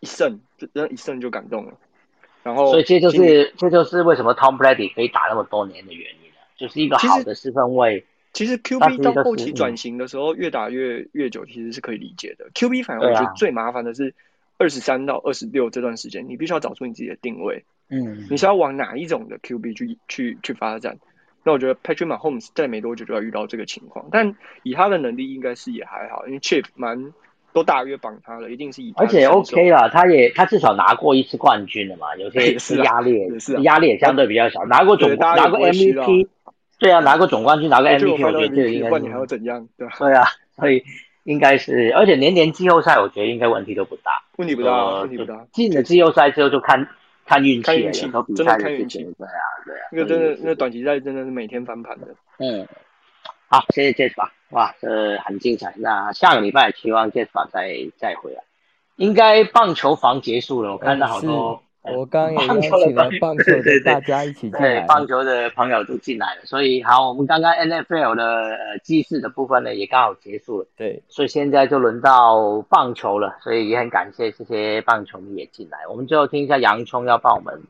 一胜，这一胜就感动了。然后，所以这就是这就是为什么 Tom Brady 可以打那么多年的原因了，就是一个好的四分位。其实 QB 到后期转型的时候，越打越越久，其实是可以理解的。QB 反而我觉得最麻烦的是二十三到二十六这段时间，你必须要找出你自己的定位。嗯，你是要往哪一种的 QB 去去去发展？那我觉得 Patrick Mahomes 在没多久就要遇到这个情况，但以他的能力，应该是也还好，因为 Chip 蛮。都大约绑他了，一定是以而且 OK 了，他也他至少拿过一次冠军了嘛，有些 [laughs] 压力压力也相对比较小，拿过总拿过 MVP，对啊，拿过总冠军，拿过 MVP，我觉得这个应该你还要怎样？对对啊，所以应该是，而且年年季后赛，我觉得应该问题都不大，问题不大，问题不大。进了季后赛之后就看看运气，有时候比赛的运气，对啊对啊，那个真的那短期赛真的是每天翻盘的，嗯。好，谢谢 Jess 吧，哇，这很精彩。那下个礼拜希望 Jess 吧再再回来。应该棒球房结束了，我看到好多。我刚也邀请了棒球的大家一起进来。对，棒球的朋友都进来了，所以好，我们刚刚 NFL 的呃祭祀的部分呢也刚好结束了。对，所以现在就轮到棒球了，所以也很感谢这些棒球迷也进来。我们最后听一下洋葱要帮我们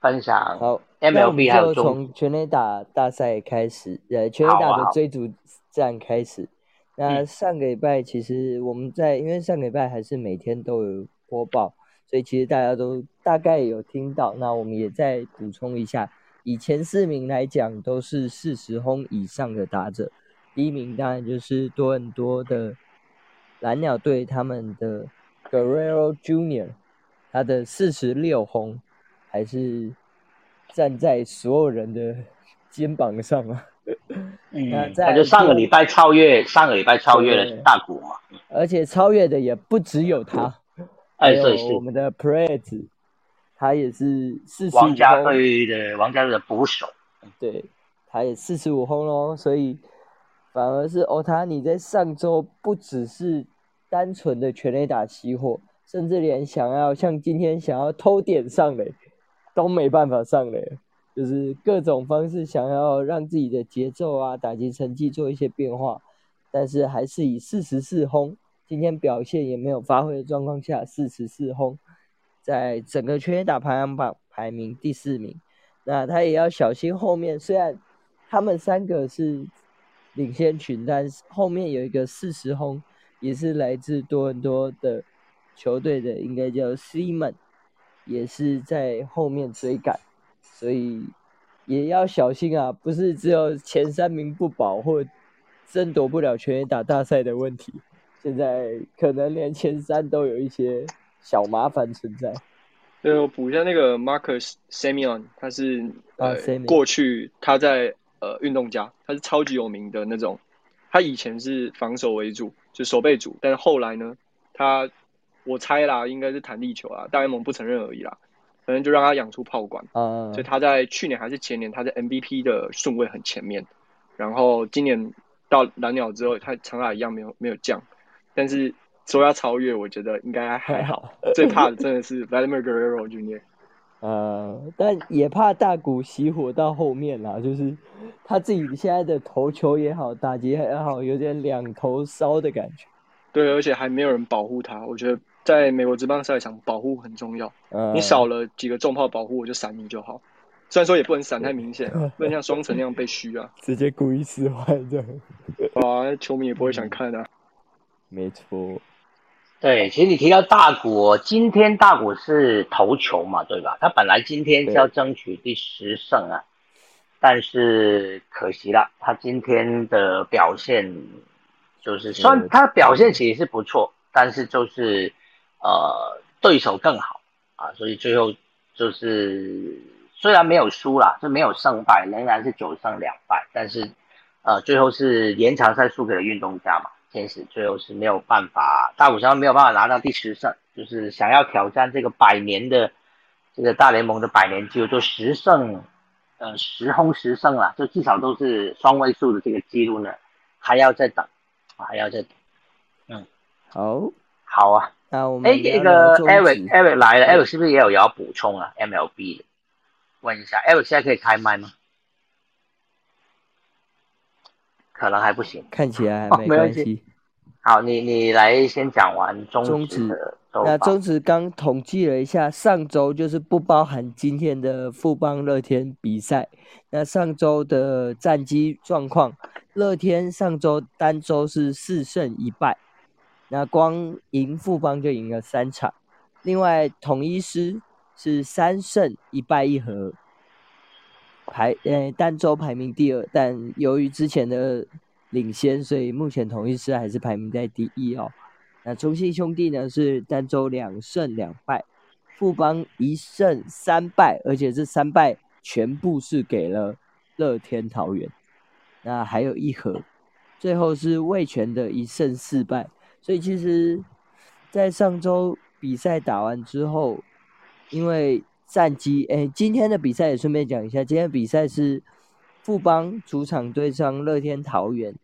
分享。好。MLB 还有从全垒打大赛开始，呃，全垒打的追逐战开始。那上个礼拜其实我们在，因为上个礼拜还是每天都有播报，所以其实大家都大概有听到。那我们也再补充一下，以前四名来讲都是四十轰以上的打者，第一名当然就是多很多的蓝鸟队他们的 Guerrero Junior，他的四十六轰还是。站在所有人的肩膀上啊！嗯，他就上个礼拜超越，上个礼拜超越了大谷嘛。而且超越的也不只有他，还有我们的 p r e z 他也是四十五王家队的王家队的捕手，对，他也四十五轰喽。所以反而是欧塔尼在上周不只是单纯的全垒打熄火，甚至连想要像今天想要偷点上垒。都没办法上嘞，就是各种方式想要让自己的节奏啊、打击成绩做一些变化，但是还是以四十四轰，今天表现也没有发挥的状况下，四十四轰，在整个全垒打排行榜排名第四名。那他也要小心后面，虽然他们三个是领先群，但是后面有一个四十轰，也是来自多伦多的球队的，应该叫 Simon。也是在后面追赶，所以也要小心啊！不是只有前三名不保或争夺不了全员打大赛的问题，现在可能连前三都有一些小麻烦存在。对，我补一下那个 Marcus Simeon，他是呃过去他在呃运动家，他是超级有名的那种。他以前是防守为主，就守备主，但是后来呢，他。我猜啦，应该是弹力球啊，大联盟不承认而已啦。反正就让他养出炮管，所以他在去年还是前年，他在 MVP 的顺位很前面。然后今年到蓝鸟之后，他长打一样没有没有降，但是说要超越，我觉得应该还好。最怕的真的是 Vladimir Guerrero Jr.，[laughs] 呃，但也怕大谷熄火到后面啦，就是他自己现在的投球也好，打击也好，有点两头烧的感觉。对，而且还没有人保护他，我觉得。在美国职棒赛场，保护很重要。你少了几个重炮保护，我就闪你就好。虽然说也不能闪太明显，不能像双城那样被 [laughs] 虚啊。直接故意使坏这样。啊，球迷也不会想看啊。没错。对，其实你提到大谷，今天大谷是头球嘛，对吧？他本来今天是要争取第十胜啊，但是可惜了，他今天的表现就是算他表现其实是不错，但是就是。呃，对手更好啊，所以最后就是虽然没有输啦，就没有胜败，仍然是九胜两败，但是呃，最后是延长赛输给了运动家嘛，天使最后是没有办法，大谷翔没有办法拿到第十胜，就是想要挑战这个百年的这个大联盟的百年纪录，就十胜呃十轰十胜了，就至少都是双位数的这个记录呢，还要再等，还要再等。嗯，好，好啊。那我们哎，那个 Eric Eric 来了，Eric 是不是也有要补充啊？MLB 的，问一下，Eric 现在可以开麦吗？可能还不行，看起来还没关系。好，你你来先讲完中职的那中职刚统计了一下，上周就是不包含今天的富邦乐天比赛。那上周的战绩状况，乐天上周单周是四胜一败，那光赢富邦就赢了三场。另外统一师是三胜一败一和。排呃单周排名第二，但由于之前的领先，所以目前同一师还是排名在第一哦。那中信兄弟呢是单周两胜两败，富邦一胜三败，而且这三败全部是给了乐天桃园。那还有一盒，最后是魏权的一胜四败。所以其实，在上周比赛打完之后，因为战绩哎，今天的比赛也顺便讲一下。今天比赛是富邦主场对上乐天桃园，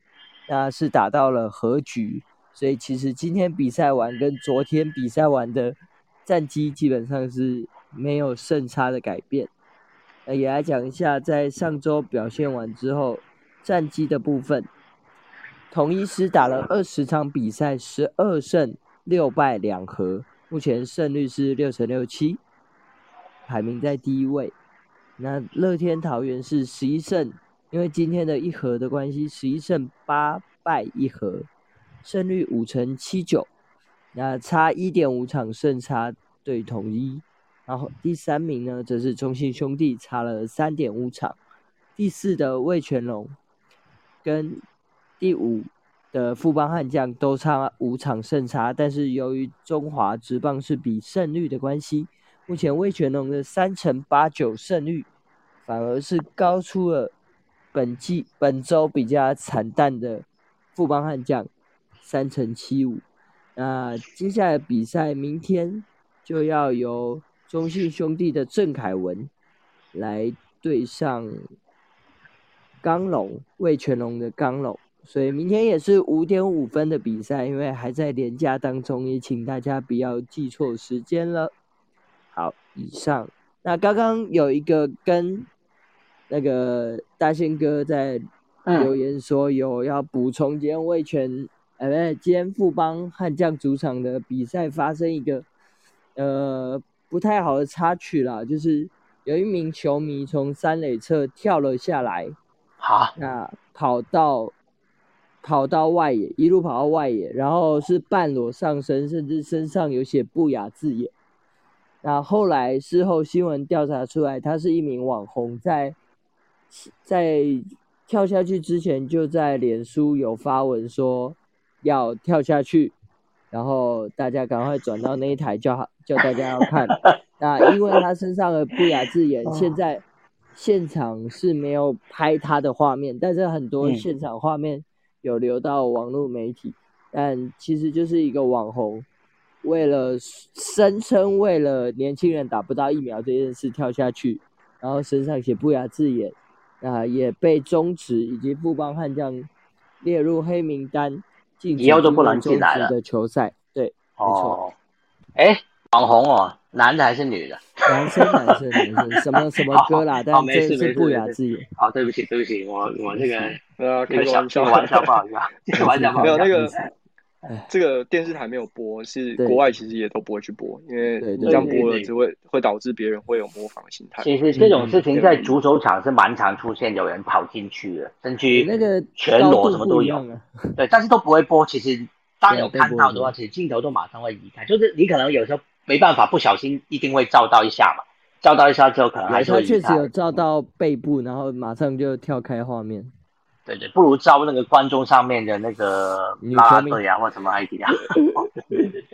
那是打到了和局，所以其实今天比赛完跟昨天比赛完的战绩基本上是没有胜差的改变。那也来讲一下，在上周表现完之后，战绩的部分，统一师打了二十场比赛，十二胜六败两和，目前胜率是六成六七。排名在第一位，那乐天桃园是十一胜，因为今天的一和的关系，十一胜八败一和，胜率五成七九，那差一点五场胜差对统一，然后第三名呢则是中信兄弟，差了三点五场，第四的魏全龙跟第五的富邦悍将都差五场胜差，但是由于中华职棒是比胜率的关系。目前魏全龙的三成八九胜率，反而是高出了本季本周比较惨淡的富邦悍将三成七五。那接下来比赛明天就要由中信兄弟的郑凯文来对上刚龙魏全龙的刚龙，所以明天也是五点五分的比赛，因为还在连假当中，也请大家不要记错时间了。好，以上。那刚刚有一个跟那个大仙哥在留言说有要补充，今天魏权，呃，不今天富邦悍将主场的比赛发生一个呃不太好的插曲啦，就是有一名球迷从三垒侧跳了下来，好，那跑到跑到外野，一路跑到外野，然后是半裸上身，甚至身上有写不雅字眼。那后来事后新闻调查出来，他是一名网红，在在跳下去之前就在脸书有发文说要跳下去，然后大家赶快转到那一台叫叫大家要看。那因为他身上的不雅字眼，现在现场是没有拍他的画面，但是很多现场画面有流到网络媒体，但其实就是一个网红。为了声称为了年轻人打不到疫苗这件事跳下去，然后身上写不雅字眼，啊，也被中止以及富邦悍将列入黑名单，以后都不能进来了的球赛。对，没错。哎，网红哦，男的还是女的？男生，男生，男生，什么 [laughs] 什么歌啦？但这是不雅字眼。好，对不起，对不起，我我这个呃，开玩笑，玩笑，不好意思，[laughs] 玩笑，没有那个。这个电视台没有播，是国外其实也都不会去播，因为你这样播了只会会导致别人会有模仿心态。其实这种事情在足球场是蛮常出现，有人跑进去的，甚至那个全裸什么都有。[laughs] 对，但是都不会播。其实当有看到的话，其实镜头都马上会移开。就是你可能有时候没办法，不小心一定会照到一下嘛，照到一下之后可能还是会。他确实有照到背部，然后马上就跳开画面。对对，不如招那个观众上面的那个拉队啊，或什么 ID 啊。对对对。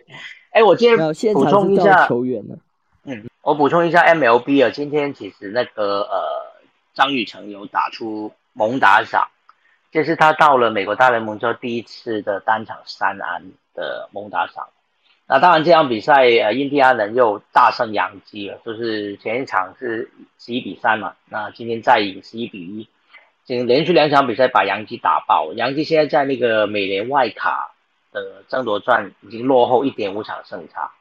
哎，我今天补充一下球员呢。嗯，我补充一下 MLB 啊，今天其实那个呃张雨成有打出猛打赏，这是他到了美国大联盟之后第一次的单场三安的猛打赏。那当然这场比赛呃，印第安人又大胜洋基了，就是前一场是十一比三嘛，那今天再赢十一比一，经连续两场比赛把杨基打爆，杨基现在在那个美联外卡的争夺战已经落后一点五场胜差，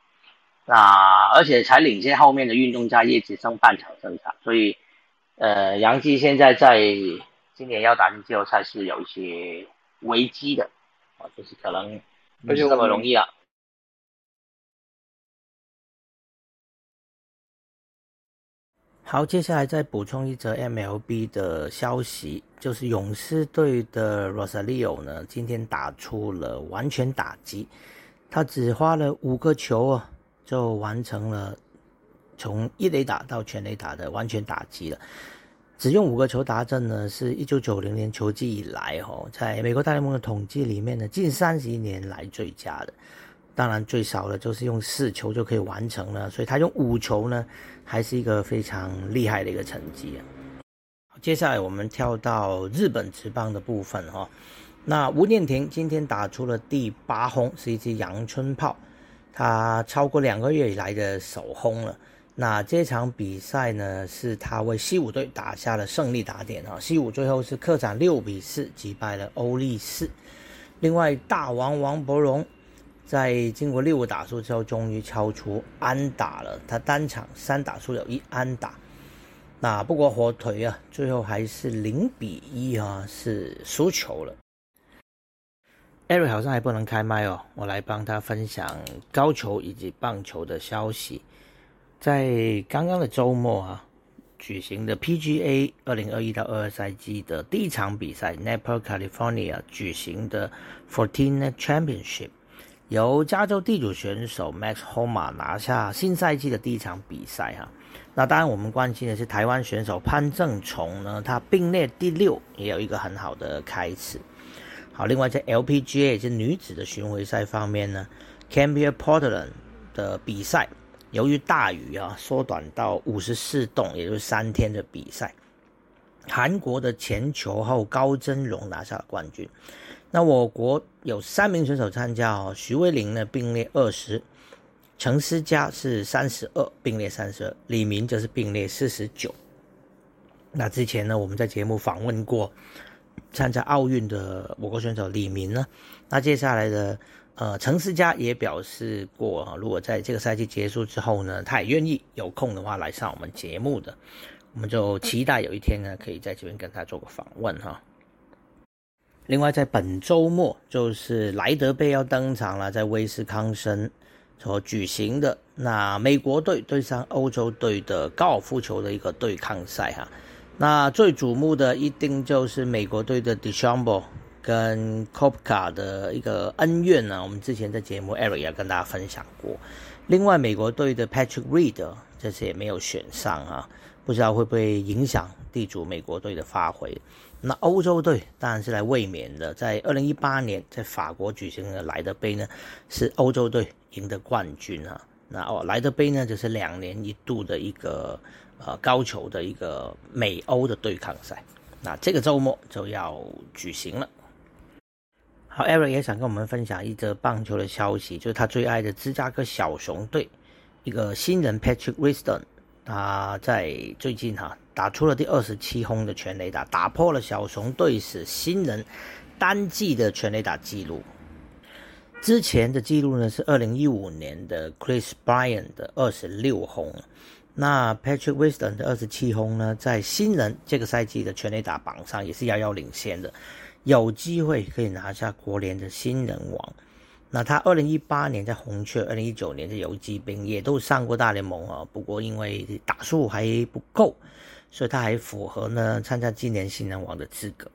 那而且才领先后面的运动家业只剩半场胜差，所以呃，杨基现在在今年要打进季后赛是有一些危机的啊，就是可能不是那么容易啊。好，接下来再补充一则 MLB 的消息，就是勇士队的 Rosario 呢，今天打出了完全打击，他只花了五个球啊，就完成了从一垒打到全垒打的完全打击了。只用五个球达阵呢，是一九九零年球季以来哦，在美国大联盟的统计里面呢，近三十年来最佳的。当然最少的就是用四球就可以完成了，所以他用五球呢，还是一个非常厉害的一个成绩啊。接下来我们跳到日本职棒的部分哈，那吴念庭今天打出了第八轰，是一支阳春炮，他超过两个月以来的首轰了。那这场比赛呢，是他为西武队打下了胜利打点啊，西武最后是客场六比四击败了欧力士。另外大王王伯荣。在经过六个打数之后，终于敲出安打了。他单场三打数有一安打，那不过火腿啊，最后还是零比一啊，是输球了。Eric 好像还不能开麦哦，我来帮他分享高球以及棒球的消息。在刚刚的周末啊，举行的 PGA 二零二一到二二赛季的第一场比赛，Napa California 举行的 Fourteen Championship。由加州地主选手 Max Homa 拿下新赛季的第一场比赛哈，那当然我们关心的是台湾选手潘正崇呢，他并列第六，也有一个很好的开始。好，另外在 LPGA 也是女子的巡回赛方面呢，Campbell Portland 的比赛由于大雨啊，缩短到五十四洞，也就是三天的比赛。韩国的前球后高真荣拿下了冠军。那我国有三名选手参加哦，徐威林呢并列二十，陈思佳是三十二，并列三十二，李明则是并列四十九。那之前呢，我们在节目访问过参加奥运的我国选手李明呢，那接下来的呃陈思佳也表示过啊，如果在这个赛季结束之后呢，他也愿意有空的话来上我们节目的，我们就期待有一天呢，可以在这边跟他做个访问哈。另外，在本周末就是莱德杯要登场了，在威斯康森所举行的那美国队对上欧洲队的高尔夫球的一个对抗赛哈。那最瞩目的一定就是美国队的 Dechambeau 跟 Kopka 的一个恩怨呢。我们之前在节目 Eric 也跟大家分享过。另外，美国队的 Patrick Reed 这次也没有选上啊，不知道会不会影响地主美国队的发挥。那欧洲队当然是来卫冕的，在二零一八年在法国举行的莱德杯呢，是欧洲队赢得冠军啊。那哦，莱德杯呢，就是两年一度的一个呃高球的一个美欧的对抗赛。那这个周末就要举行了。好，Eric 也想跟我们分享一则棒球的消息，就是他最爱的芝加哥小熊队一个新人 Patrick Wisdom，他在最近哈。打出了第二十七轰的全垒打，打破了小熊队史新人单季的全垒打纪录。之前的记录呢是二零一五年的 Chris Bryan 的二十六轰。那 Patrick Wisdom 的二十七轰呢，在新人这个赛季的全垒打榜上也是遥遥领先的，有机会可以拿下国联的新人王。那他二零一八年在红雀，二零一九年在游击兵也都上过大联盟啊，不过因为打数还不够。所以他还符合呢参加今年新人王的资格。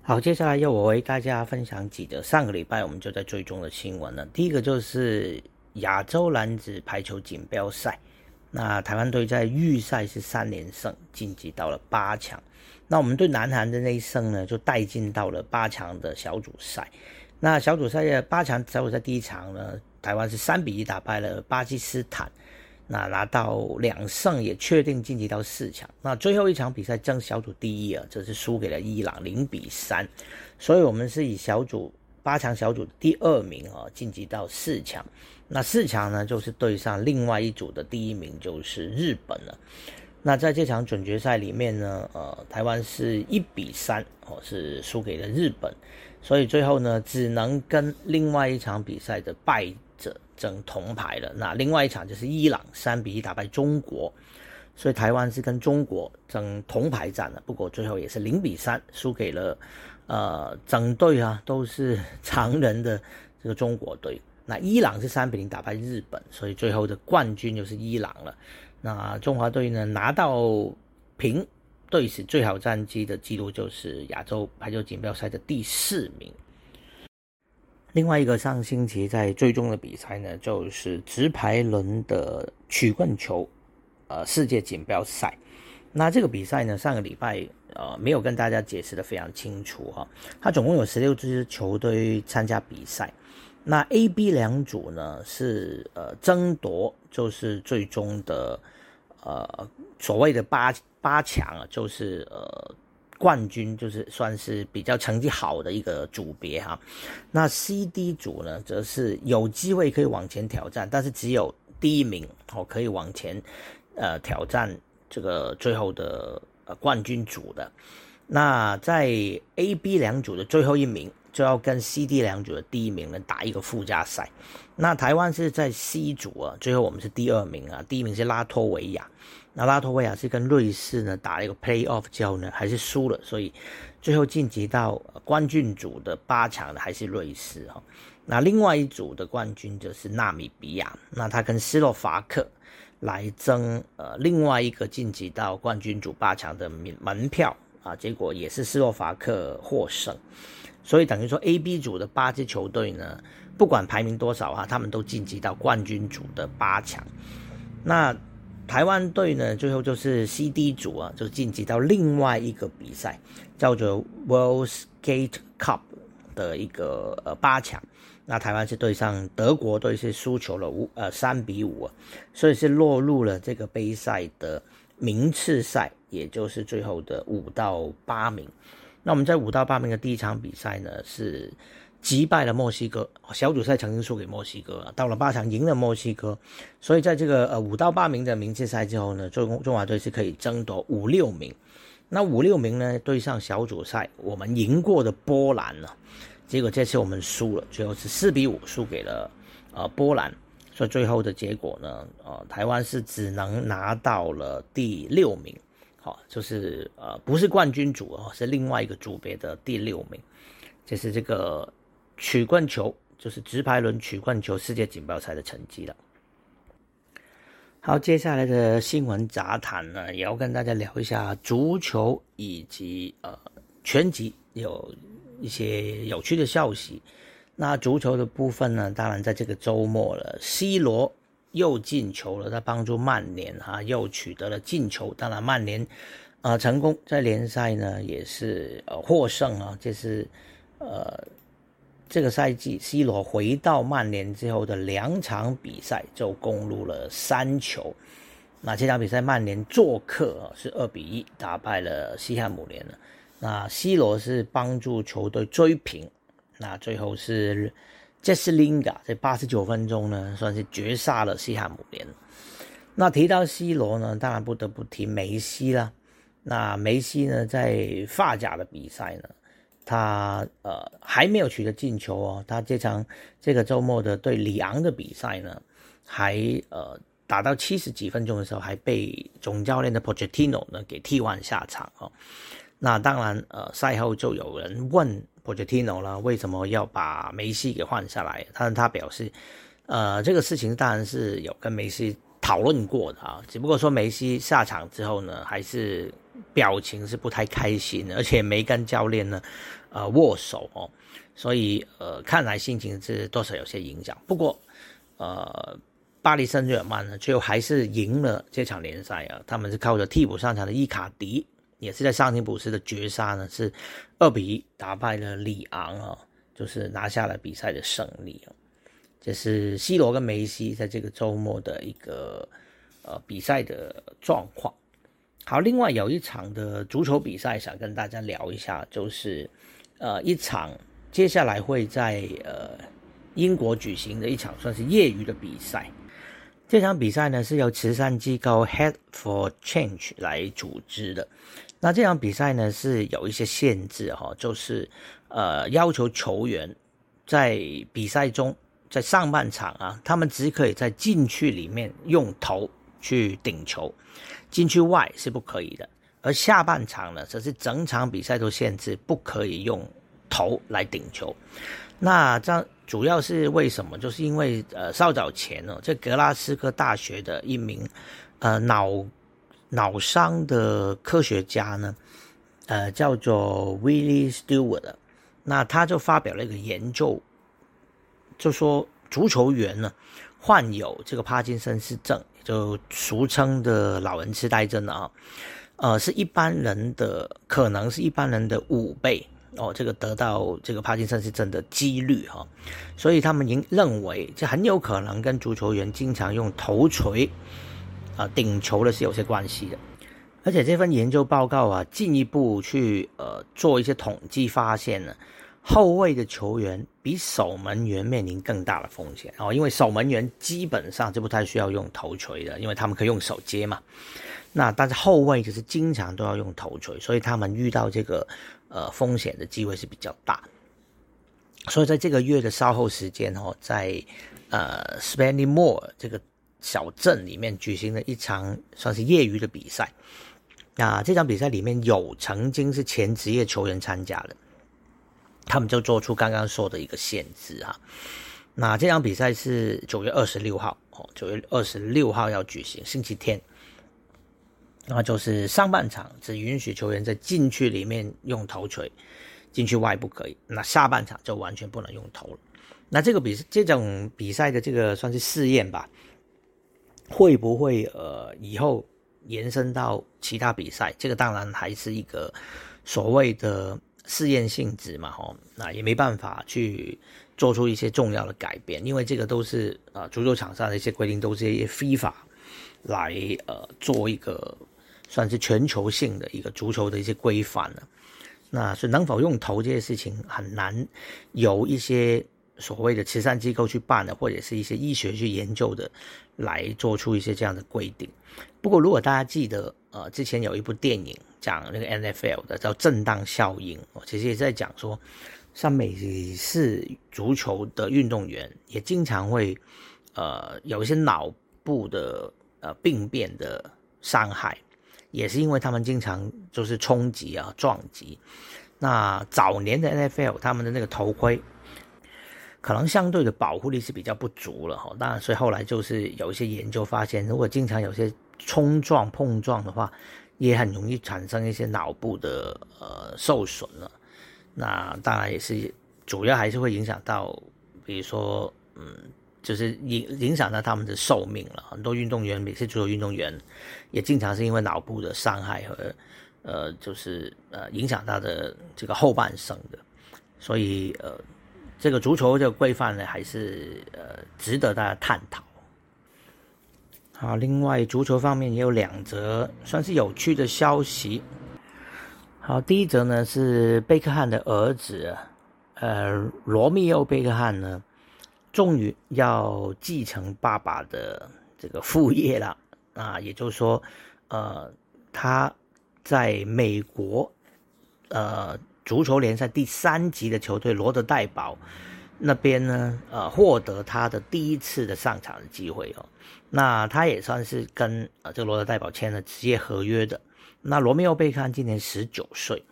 好，接下来要我为大家分享几则上个礼拜我们就在追踪的新闻了。第一个就是亚洲男子排球锦标赛，那台湾队在预赛是三连胜晋级到了八强。那我们对南韩的那一胜呢，就带进到了八强的小组赛。那小组赛的八强小组赛第一场呢，台湾是三比一打败了巴基斯坦。那拿到两胜也确定晋级到四强。那最后一场比赛争小组第一啊，这是输给了伊朗零比三。所以我们是以小组八强小组第二名啊，晋级到四强。那四强呢，就是对上另外一组的第一名，就是日本了。那在这场准决赛里面呢，呃，台湾是一比三哦，是输给了日本，所以最后呢，只能跟另外一场比赛的败争铜牌了。那另外一场就是伊朗三比一打败中国，所以台湾是跟中国争铜牌战了。不过最后也是零比三输给了，呃，整队啊都是常人的这个中国队。那伊朗是三比零打败日本，所以最后的冠军就是伊朗了。那中华队呢拿到平队史最好战绩的记录，就是亚洲排球锦标赛的第四名。另外一个上星期在最终的比赛呢，就是直排轮的曲棍球，呃，世界锦标赛。那这个比赛呢，上个礼拜呃没有跟大家解释的非常清楚哈。它总共有十六支球队参加比赛。那 A、B 两组呢是呃争夺，就是最终的呃所谓的八八强，就是呃冠军，就是算是比较成绩好的一个组别哈。那 C、D 组呢，则是有机会可以往前挑战，但是只有第一名哦可以往前呃挑战这个最后的呃冠军组的。那在 A、B 两组的最后一名。就要跟 C、D 两组的第一名呢打一个附加赛。那台湾是在 C 组啊，最后我们是第二名啊，第一名是拉脱维亚。那拉脱维亚是跟瑞士呢打了一个 Playoff 之后呢，还是输了，所以最后晋级到冠军组的八强的还是瑞士哈。那另外一组的冠军就是纳米比亚，那他跟斯洛伐克来争呃另外一个晋级到冠军组八强的门门票啊，结果也是斯洛伐克获胜。所以等于说，A、B 组的八支球队呢，不管排名多少啊，他们都晋级到冠军组的八强。那台湾队呢，最后就是 C、D 组啊，就晋级到另外一个比赛，叫做 World Skate Cup 的一个呃八强。那台湾是对上德国队，是输球了五呃三比五啊，所以是落入了这个杯赛的名次赛，也就是最后的五到八名。那我们在五到八名的第一场比赛呢，是击败了墨西哥。小组赛曾经输给墨西哥，到了八强赢了墨西哥，所以在这个呃五到八名的名次赛之后呢，中中华队是可以争夺五六名。那五六名呢，对上小组赛我们赢过的波兰呢，结果这次我们输了，最后是四比五输给了呃波兰，所以最后的结果呢，呃台湾是只能拿到了第六名。好，就是呃，不是冠军组哦，是另外一个组别的第六名，这是这个曲棍球，就是直排轮曲棍球世界锦标赛的成绩了。好，接下来的新闻杂谈呢，也要跟大家聊一下足球以及呃拳击有一些有趣的消息。那足球的部分呢，当然在这个周末了，C 罗。又进球了，他帮助曼联哈又取得了进球。当然，曼联啊成功在联赛呢也是呃获胜啊。这是呃这个赛季 C 罗回到曼联之后的两场比赛就攻入了三球。那这场比赛曼联做客是二比一打败了西汉姆联。那 C 罗是帮助球队追平，那最后是。杰斯林加在八十九分钟呢，算是绝杀了西汉姆联。那提到 C 罗呢，当然不得不提梅西啦。那梅西呢，在发甲的比赛呢，他呃还没有取得进球哦。他这场这个周末的对里昂的比赛呢，还呃打到七十几分钟的时候，还被总教练的 Pochettino 呢给替换下场哦。那当然呃赛后就有人问。Pochettino 了，为什么要把梅西给换下来？他他表示，呃，这个事情当然是有跟梅西讨论过的啊，只不过说梅西下场之后呢，还是表情是不太开心，而且没跟教练呢，呃，握手哦，所以呃，看来心情是多少有些影响。不过，呃，巴黎圣日耳曼呢，最后还是赢了这场联赛啊，他们是靠着替补上场的伊卡迪。也是在上庭补时的绝杀呢，是二比一打败了里昂啊，就是拿下了比赛的胜利啊。这是 C 罗跟梅西在这个周末的一个呃比赛的状况。好，另外有一场的足球比赛想跟大家聊一下，就是呃一场接下来会在呃英国举行的一场算是业余的比赛。这场比赛呢是由慈善机构 Head for Change 来组织的。那这场比赛呢是有一些限制哈，就是呃要求球员在比赛中在上半场啊，他们只可以在禁区里面用头去顶球，禁区外是不可以的。而下半场呢，则是整场比赛都限制不可以用头来顶球。那这样主要是为什么？就是因为呃，稍早前呢，这格拉斯哥大学的一名呃脑脑伤的科学家呢，呃，叫做 Willie Stewart，那他就发表了一个研究，就说足球员呢患有这个帕金森氏症，就俗称的老人痴呆症啊。呃，是一般人的，可能是一般人的五倍哦，这个得到这个帕金森氏症的几率哈，所以他们应认为这很有可能跟足球员经常用头锤啊顶球的是有些关系的，而且这份研究报告啊进一步去呃做一些统计发现呢，后卫的球员比守门员面临更大的风险哦，因为守门员基本上就不太需要用头锤的，因为他们可以用手接嘛。那但是后卫就是经常都要用头锤，所以他们遇到这个呃风险的机会是比较大。所以在这个月的稍后时间哦，在呃 Spennymoor 这个小镇里面举行了一场算是业余的比赛。那这场比赛里面有曾经是前职业球员参加的，他们就做出刚刚说的一个限制啊。那这场比赛是九月二十六号哦，九月二十六号要举行，星期天。那就是上半场只允许球员在禁区里面用头锤，禁区外不可以。那下半场就完全不能用头了。那这个比这种比赛的这个算是试验吧，会不会呃以后延伸到其他比赛？这个当然还是一个所谓的试验性质嘛，吼，那也没办法去做出一些重要的改变，因为这个都是啊足球场上的一些规定，都是一些非法来呃做一个。算是全球性的一个足球的一些规范了，那是能否用头这些事情很难由一些所谓的慈善机构去办的，或者是一些医学去研究的来做出一些这样的规定。不过，如果大家记得，呃，之前有一部电影讲那个 NFL 的叫《震荡效应》，其实也在讲说，像美式足球的运动员也经常会呃有一些脑部的呃病变的伤害。也是因为他们经常就是冲击啊、撞击。那早年的 NFL 他们的那个头盔，可能相对的保护力是比较不足了哈。当然，所以后来就是有一些研究发现，如果经常有些冲撞、碰撞的话，也很容易产生一些脑部的呃受损了。那当然也是主要还是会影响到，比如说嗯。就是影影响到他们的寿命了。很多运动员，每次足球运动员，也经常是因为脑部的伤害和，呃，就是呃影响他的这个后半生的。所以呃，这个足球这个规范呢，还是呃值得大家探讨。好，另外足球方面也有两则算是有趣的消息。好，第一则呢是贝克汉的儿子，呃，罗密欧贝克汉呢。终于要继承爸爸的这个副业了啊，也就是说，呃，他在美国呃足球联赛第三级的球队罗德代堡那边呢，呃，获得他的第一次的上场的机会哦。那他也算是跟呃这个罗德代堡签了职业合约的。那罗密欧贝克汉今年十九岁，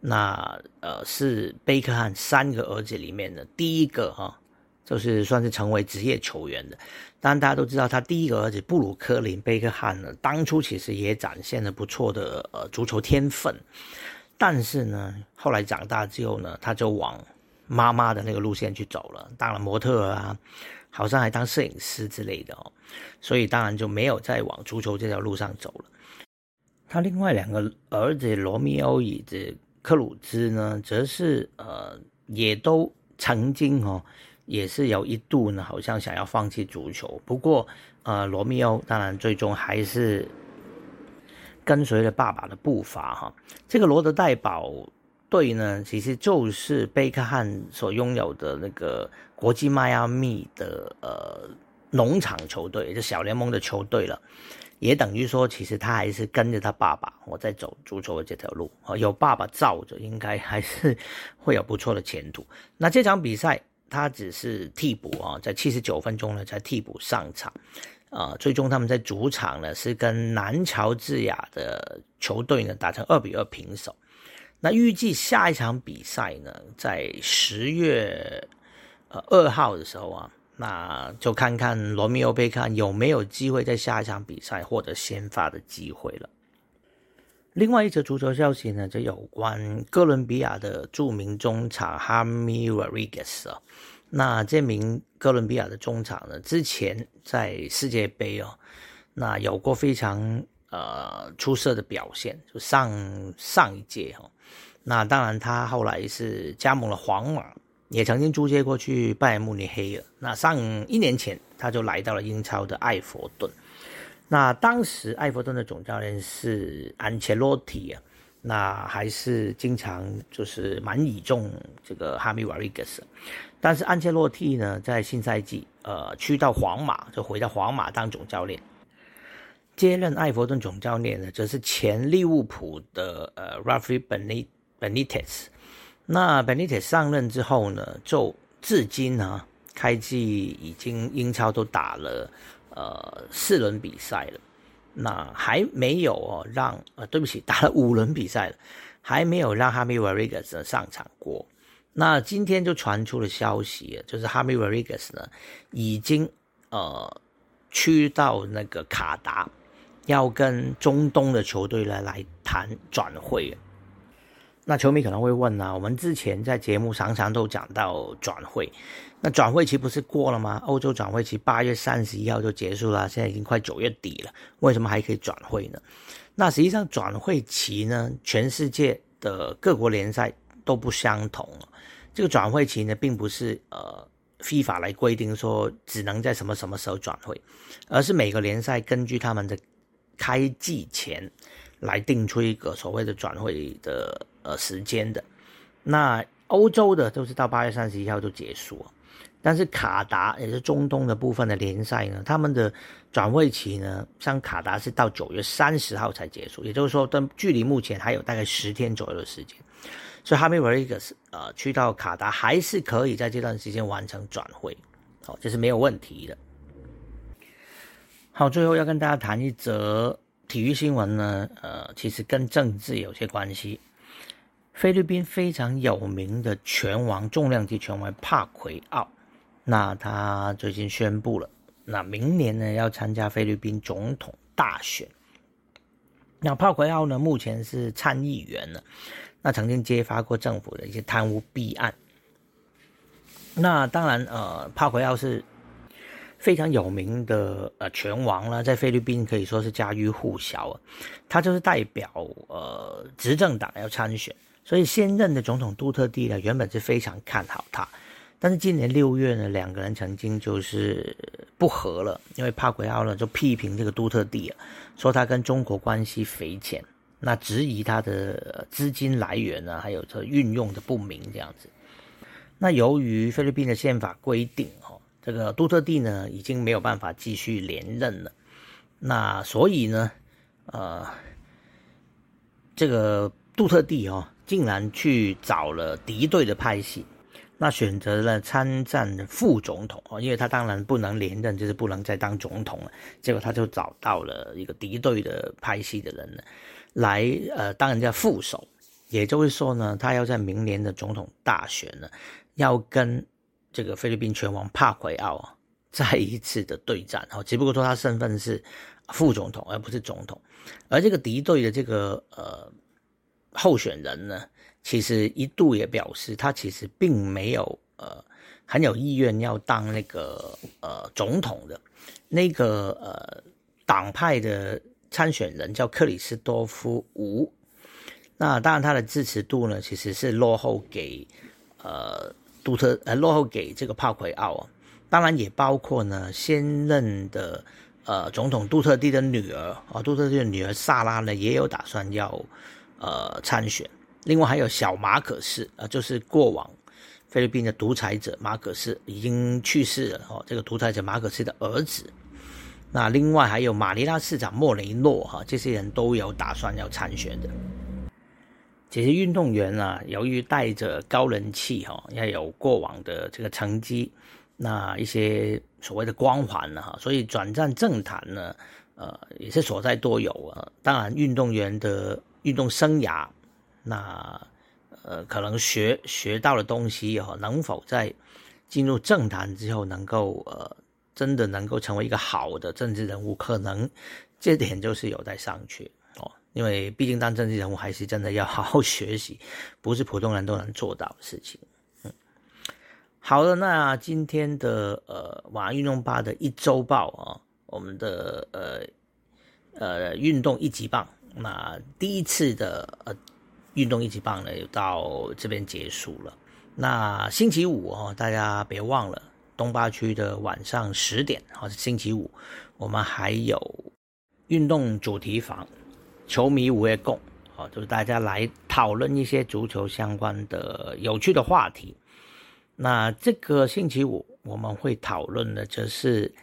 那呃是贝克汉三个儿子里面的第一个哈。就是算是成为职业球员的，当然大家都知道，他第一个儿子布鲁克林贝克汉呢，当初其实也展现了不错的呃足球天分，但是呢，后来长大之后呢，他就往妈妈的那个路线去走了，当了模特啊，好像还当摄影师之类的哦，所以当然就没有再往足球这条路上走了。他另外两个儿子罗密欧以及克鲁兹呢，则是呃也都曾经哦。也是有一度呢，好像想要放弃足球。不过，呃，罗密欧当然最终还是跟随了爸爸的步伐哈。这个罗德代堡队呢，其实就是贝克汉所拥有的那个国际迈阿密的呃农场球队，就小联盟的球队了。也等于说，其实他还是跟着他爸爸，我在走足球的这条路。哦，有爸爸罩着，应该还是会有不错的前途。那这场比赛他只是替补啊，在七十九分钟呢才替补上场。啊，最终他们在主场呢是跟南乔治亚的球队呢打成二比二平手。那预计下一场比赛呢，在十月呃二号的时候啊，那就看看罗密欧贝克有没有机会在下一场比赛获得先发的机会了。另外一则足球消息呢，就有关哥伦比亚的著名中场哈米·罗 g 格斯啊。那这名哥伦比亚的中场呢，之前在世界杯哦，那有过非常呃出色的表现，就上上一届哈，那当然他后来是加盟了皇马，也曾经租借过去拜仁慕尼黑了。那上一年前他就来到了英超的埃弗顿，那当时埃弗顿的总教练是安切洛蒂啊，那还是经常就是蛮倚重这个哈米瓦利格斯。但是安切洛蒂呢，在新赛季，呃，去到皇马，就回到皇马当总教练，接任埃弗顿总教练呢，则是前利物浦的呃 Rafi Benitez。Benitez，那 Benitez 上任之后呢，就至今呢，开季已经英超都打了呃四轮比赛了，那还没有哦让呃对不起，[laughs] 打了五轮比赛了，还没有让哈米瓦瑞格斯上场过。那今天就传出了消息，就是哈米·维 g 格斯呢，已经呃去到那个卡达，要跟中东的球队呢来谈转会。那球迷可能会问呢，我们之前在节目常常都讲到转会，那转会期不是过了吗？欧洲转会期八月三十一号就结束了，现在已经快九月底了，为什么还可以转会呢？那实际上转会期呢，全世界的各国联赛都不相同。这个转会期呢，并不是呃，f 法来规定说只能在什么什么时候转会，而是每个联赛根据他们的开季前来定出一个所谓的转会的呃时间的。那欧洲的都是到八月三十一号就结束，但是卡达也是中东的部分的联赛呢，他们的转会期呢，像卡达是到九月三十号才结束，也就是说，但距离目前还有大概十天左右的时间。所以哈米·维格斯呃去到卡达还是可以在这段时间完成转会，好，这是没有问题的。好，最后要跟大家谈一则体育新闻呢，呃，其实跟政治有些关系。菲律宾非常有名的拳王重量级拳王帕奎奥，那他最近宣布了，那明年呢要参加菲律宾总统大选。那帕奎奥呢目前是参议员呢。那曾经揭发过政府的一些贪污弊案。那当然，呃，帕奎奥是非常有名的呃拳王了，在菲律宾可以说是家喻户晓啊。他就是代表呃执政党要参选，所以现任的总统杜特地呢原本是非常看好他，但是今年六月呢，两个人曾经就是不和了，因为帕奎奥呢就批评这个杜特地啊，说他跟中国关系匪浅。那质疑他的资金来源呢，还有这运用的不明这样子。那由于菲律宾的宪法规定，哦，这个杜特地呢已经没有办法继续连任了。那所以呢，呃，这个杜特地哦，竟然去找了敌对的派系，那选择了参战的副总统哦，因为他当然不能连任，就是不能再当总统了。结果他就找到了一个敌对的派系的人呢。来，呃，当人家副手，也就是说呢，他要在明年的总统大选呢，要跟这个菲律宾拳王帕奎奥啊再一次的对战哦，只不过说他身份是副总统而不是总统，而这个敌对的这个呃候选人呢，其实一度也表示他其实并没有呃很有意愿要当那个呃总统的，那个呃党派的。参选人叫克里斯多夫吴，那当然他的支持度呢，其实是落后给呃杜特呃落后给这个帕奎奥啊，当然也包括呢现任的呃总统杜特地的女儿啊，杜特地的女儿萨拉呢也有打算要呃参选，另外还有小马可斯，呃，就是过往菲律宾的独裁者马可斯已经去世了哦，这个独裁者马可斯的儿子。那另外还有马尼拉市长莫雷诺哈，这些人都有打算要参选的。这些运动员啊，由于带着高人气哈，要有过往的这个成绩，那一些所谓的光环呢哈，所以转战政坛呢，呃，也是所在多有啊。当然，运动员的运动生涯，那呃，可能学学到的东西哈，能否在进入政坛之后能够呃。真的能够成为一个好的政治人物，可能这点就是有待商榷哦。因为毕竟当政治人物还是真的要好好学习，不是普通人都能做到的事情。嗯，好的，那今天的呃晚安运动吧的一周报啊，我们的呃呃运动一级棒，那第一次的呃运动一级棒呢，到这边结束了。那星期五哦，大家别忘了。东八区的晚上十点，好，星期五，我们还有运动主题房，球迷午夜共，好，就是大家来讨论一些足球相关的有趣的话题。那这个星期五我们会讨论的，就是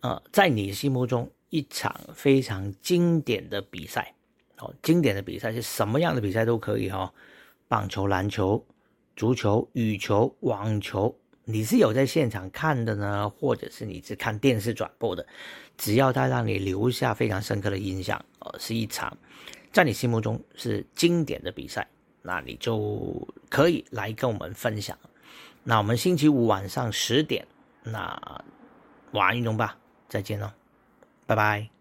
呃，在你心目中一场非常经典的比赛，哦，经典的比赛是什么样的比赛都可以哈，棒球、篮球、足球、羽球、网球。你是有在现场看的呢，或者是你是看电视转播的？只要它让你留下非常深刻的印象，呃，是一场在你心目中是经典的比赛，那你就可以来跟我们分享。那我们星期五晚上十点，那晚安运动吧，再见喽，拜拜。